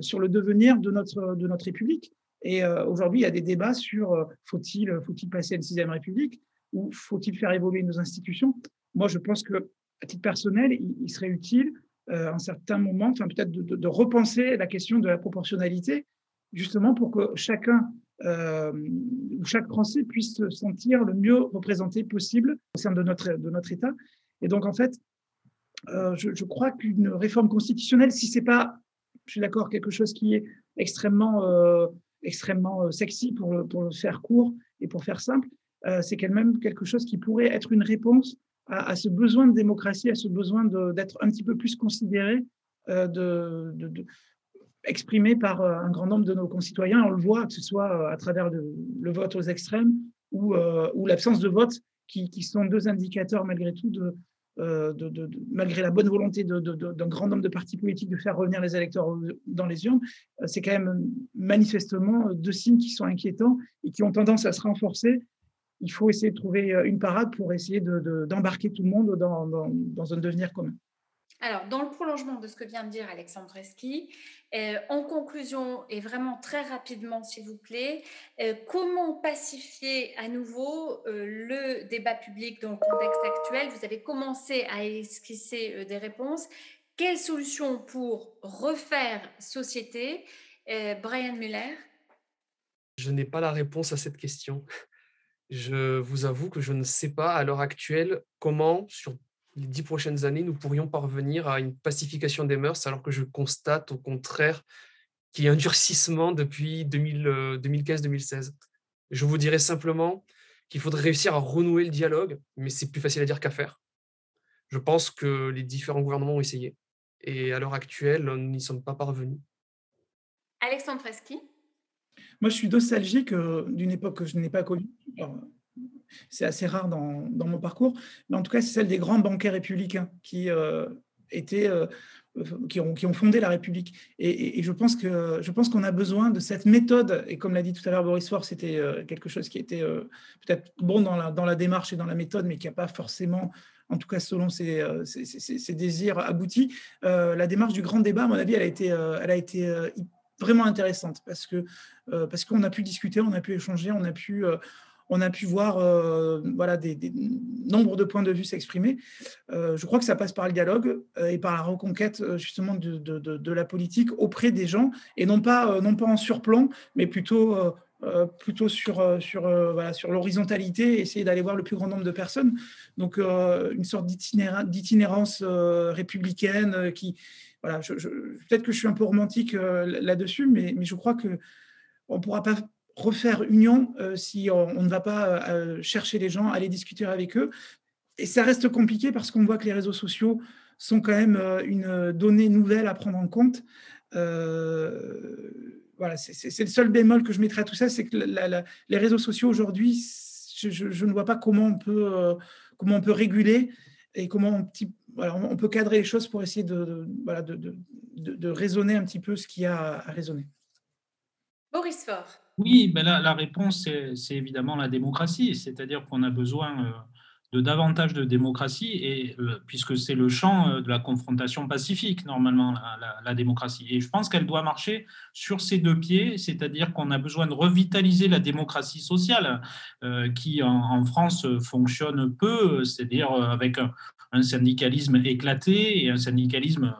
sur le devenir de notre, de notre République. Et aujourd'hui, il y a des débats sur faut-il faut passer à une sixième République ou faut-il faire évoluer nos institutions? Moi, je pense que, à titre personnel, il serait utile euh, un certain moment, enfin peut-être de, repenser la question de la proportionnalité, justement pour que chacun euh, ou chaque Français puisse se sentir le mieux représenté possible au sein de notre, de notre État. Et donc, en fait, euh, je, crois qu'une réforme constitutionnelle, si c'est pas, je suis d'accord, quelque chose qui est extrêmement, extrêmement sexy pour le, pour faire court et pour faire simple, c'est quand même quelque chose qui pourrait être une réponse à, ce besoin de démocratie, à ce besoin d'être un petit peu plus considéré, euh, de, exprimé par euh, un grand nombre de nos concitoyens. On le voit, que ce soit euh, à travers le, vote aux extrêmes ou, l'absence de vote, qui, sont deux indicateurs malgré tout malgré la bonne volonté d'un grand nombre de partis politiques de faire revenir les électeurs dans les urnes, c'est quand même manifestement deux signes qui sont inquiétants et qui ont tendance à se renforcer il faut essayer de trouver euh, une parade pour essayer d'embarquer tout le monde dans, un devenir commun. Alors, dans le prolongement de ce que vient de dire Alexandre Esqui, euh, en conclusion, et vraiment très rapidement, s'il vous plaît, euh, comment pacifier à nouveau le débat public dans le contexte actuel? Vous avez commencé à esquisser des réponses. Quelles solutions pour refaire société? Brian Muller? Je n'ai pas la réponse à cette question. Je vous avoue que je ne sais pas à l'heure actuelle comment, sur les dix prochaines années, nous pourrions parvenir à une pacification des mœurs, alors que je constate au contraire qu'il y a un durcissement depuis 2015-2016. Je vous dirais simplement qu'il faudrait réussir à renouer le dialogue, mais c'est plus facile à dire qu'à faire. Je pense que les différents gouvernements ont essayé. Et à l'heure actuelle, nous n'y sommes pas parvenus. Alexandre Freschi moi, je suis nostalgique euh, d'une époque que je n'ai pas connue. C'est assez rare dans, mon parcours, mais en tout cas, c'est celle des grands banquets républicains qui euh. Euh, ont, fondé la République. Et, je pense que qu'on a besoin de cette méthode. Et comme l'a dit tout à l'heure Boris Faure, c'était quelque chose qui était peut-être bon dans la, démarche et dans la méthode, mais qui n'a pas forcément, en tout cas selon ses, ses, désirs, abouti. la démarche du grand débat, à mon avis, elle a été, elle a été vraiment intéressante parce que euh, parce qu'on a pu discuter, on a pu échanger, on a pu euh, on a pu voir euh, voilà, des, nombres de points de vue s'exprimer. je crois que ça passe par le dialogue et par la reconquête justement de, de, de, la politique auprès des gens et non pas, non pas en surplomb, mais plutôt, plutôt sur, sur, voilà, sur l'horizontalité, essayer d'aller voir le plus grand nombre de personnes. Donc une sorte d'itinérance républicaine qui, peut-être que je suis un peu romantique euh, là-dessus, mais, je crois que on ne pourra pas refaire union euh, si on, ne va pas euh, chercher les gens, aller discuter avec eux. et ça reste compliqué parce qu'on voit que les réseaux sociaux sont quand même une donnée nouvelle à prendre en compte. voilà, c'est le seul bémol que je mettrais à tout ça, c'est que les réseaux sociaux aujourd'hui, je, ne vois pas comment on peut, comment on peut réguler et comment on, on peut cadrer les choses pour essayer de, voilà, de, de, de, raisonner un petit peu ce qu'il y a à raisonner. Boris Faure. Oui, ben la, la réponse, c'est évidemment la démocratie, c'est-à-dire qu'on a besoin davantage de démocratie, et, euh, puisque c'est le champ euh, de la confrontation pacifique, normalement, la, démocratie. Et je pense qu'elle doit marcher sur ses deux pieds, c'est-à-dire qu'on a besoin de revitaliser la démocratie sociale, euh, qui en, France fonctionne peu, c'est-à-dire avec un, syndicalisme éclaté et un syndicalisme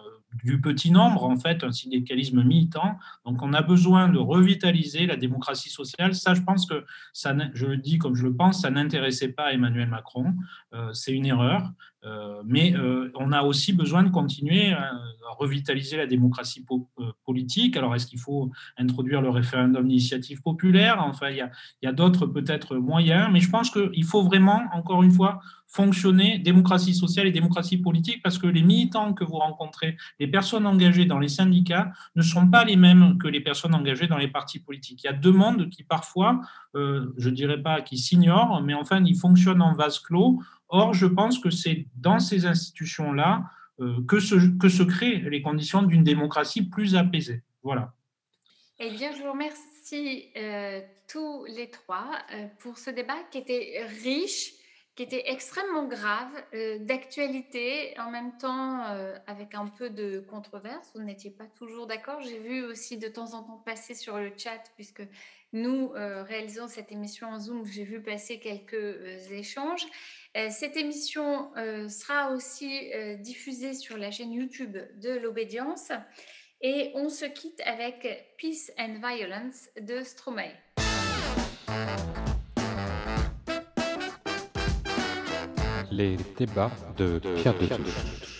du petit nombre, en fait, un syndicalisme militant. Donc, on a besoin de revitaliser la démocratie sociale. Ça, je pense que, ça, je le dis comme je le pense, ça n'intéressait pas Emmanuel Macron. Euh, c'est une erreur. Euh, mais euh, on a aussi besoin de continuer à, revitaliser la démocratie politique. Alors, est-ce qu'il faut introduire le référendum d'initiative populaire? Enfin, il y a, d'autres peut-être moyens, mais je pense qu'il faut vraiment, encore une fois, fonctionner démocratie sociale et démocratie politique parce que les militants que vous rencontrez, les personnes engagées dans les syndicats ne sont pas les mêmes que les personnes engagées dans les partis politiques. Il y a deux mondes qui parfois, euh, je ne dirais pas qui s'ignorent, mais enfin, ils fonctionnent en vase clos. Or, je pense que c'est dans ces institutions-là euh, que, se, créent les conditions d'une démocratie plus apaisée. Voilà. Eh bien, je vous remercie euh, tous les trois pour ce débat qui était riche qui était extrêmement grave, euh, d'actualité, en même temps euh, avec un peu de controverse. Vous n'étiez pas toujours d'accord. J'ai vu aussi de temps en temps passer sur le chat, puisque nous euh, réalisons cette émission en Zoom, j'ai vu passer quelques échanges. Cette émission sera aussi diffusée sur la chaîne YouTube de l'obédience. Et on se quitte avec Peace and Violence de Stromae. les débats de Pierre de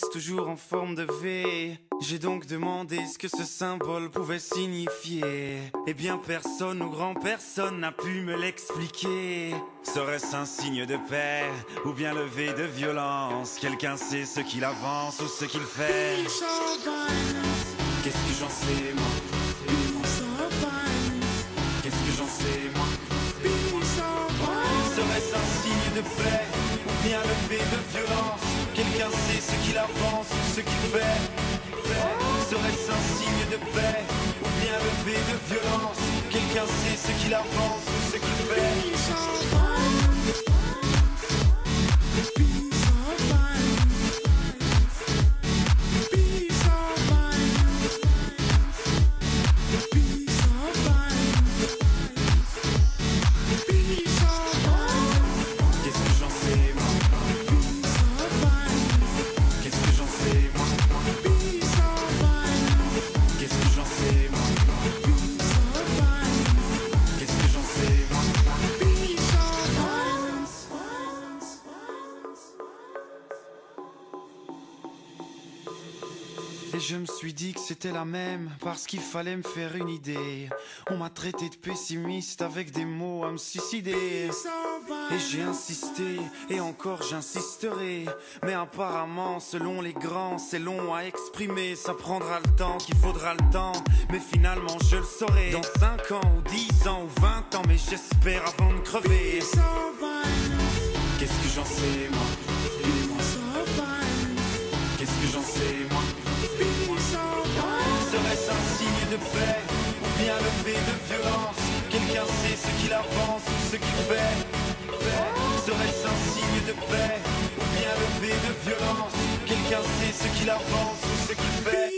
toujours en forme de V. J'ai donc demandé ce que ce symbole pouvait signifier. Eh bien personne ou grand personne n'a pu me l'expliquer. Serait-ce un signe de paix ou bien levé de violence? Quelqu'un sait ce qu'il avance ou ce qu'il fait. Qu'est-ce que j'en sais moi? Qu'est-ce que j'en sais moi? Serait-ce un signe de paix ou bien levé de violence? Quelqu'un sait ce qu'il avance ce qu'il fait. Serait-ce un signe de paix ou bien levé de violence? Quelqu'un sait ce qu'il avance ce qu'il fait la même parce qu'il fallait me faire une idée. On m'a traité de pessimiste avec des mots à me suicider. Et j'ai insisté et encore j'insisterai. Mais apparemment, selon les grands, c'est long à exprimer. Ça prendra le temps qu'il faudra le temps. Mais finalement, je le saurai. Dans 5 ans ou 10 ans ou 20 ans, mais j'espère avant de crever. Qu'est-ce que j'en sais, moi? De paix ou bien levé de violence. Quelqu'un sait ce qu'il avance ou ce qu'il fait. Serait-ce un signe de paix ou bien levé de violence? Quelqu'un sait ce qu'il avance ou ce qu'il fait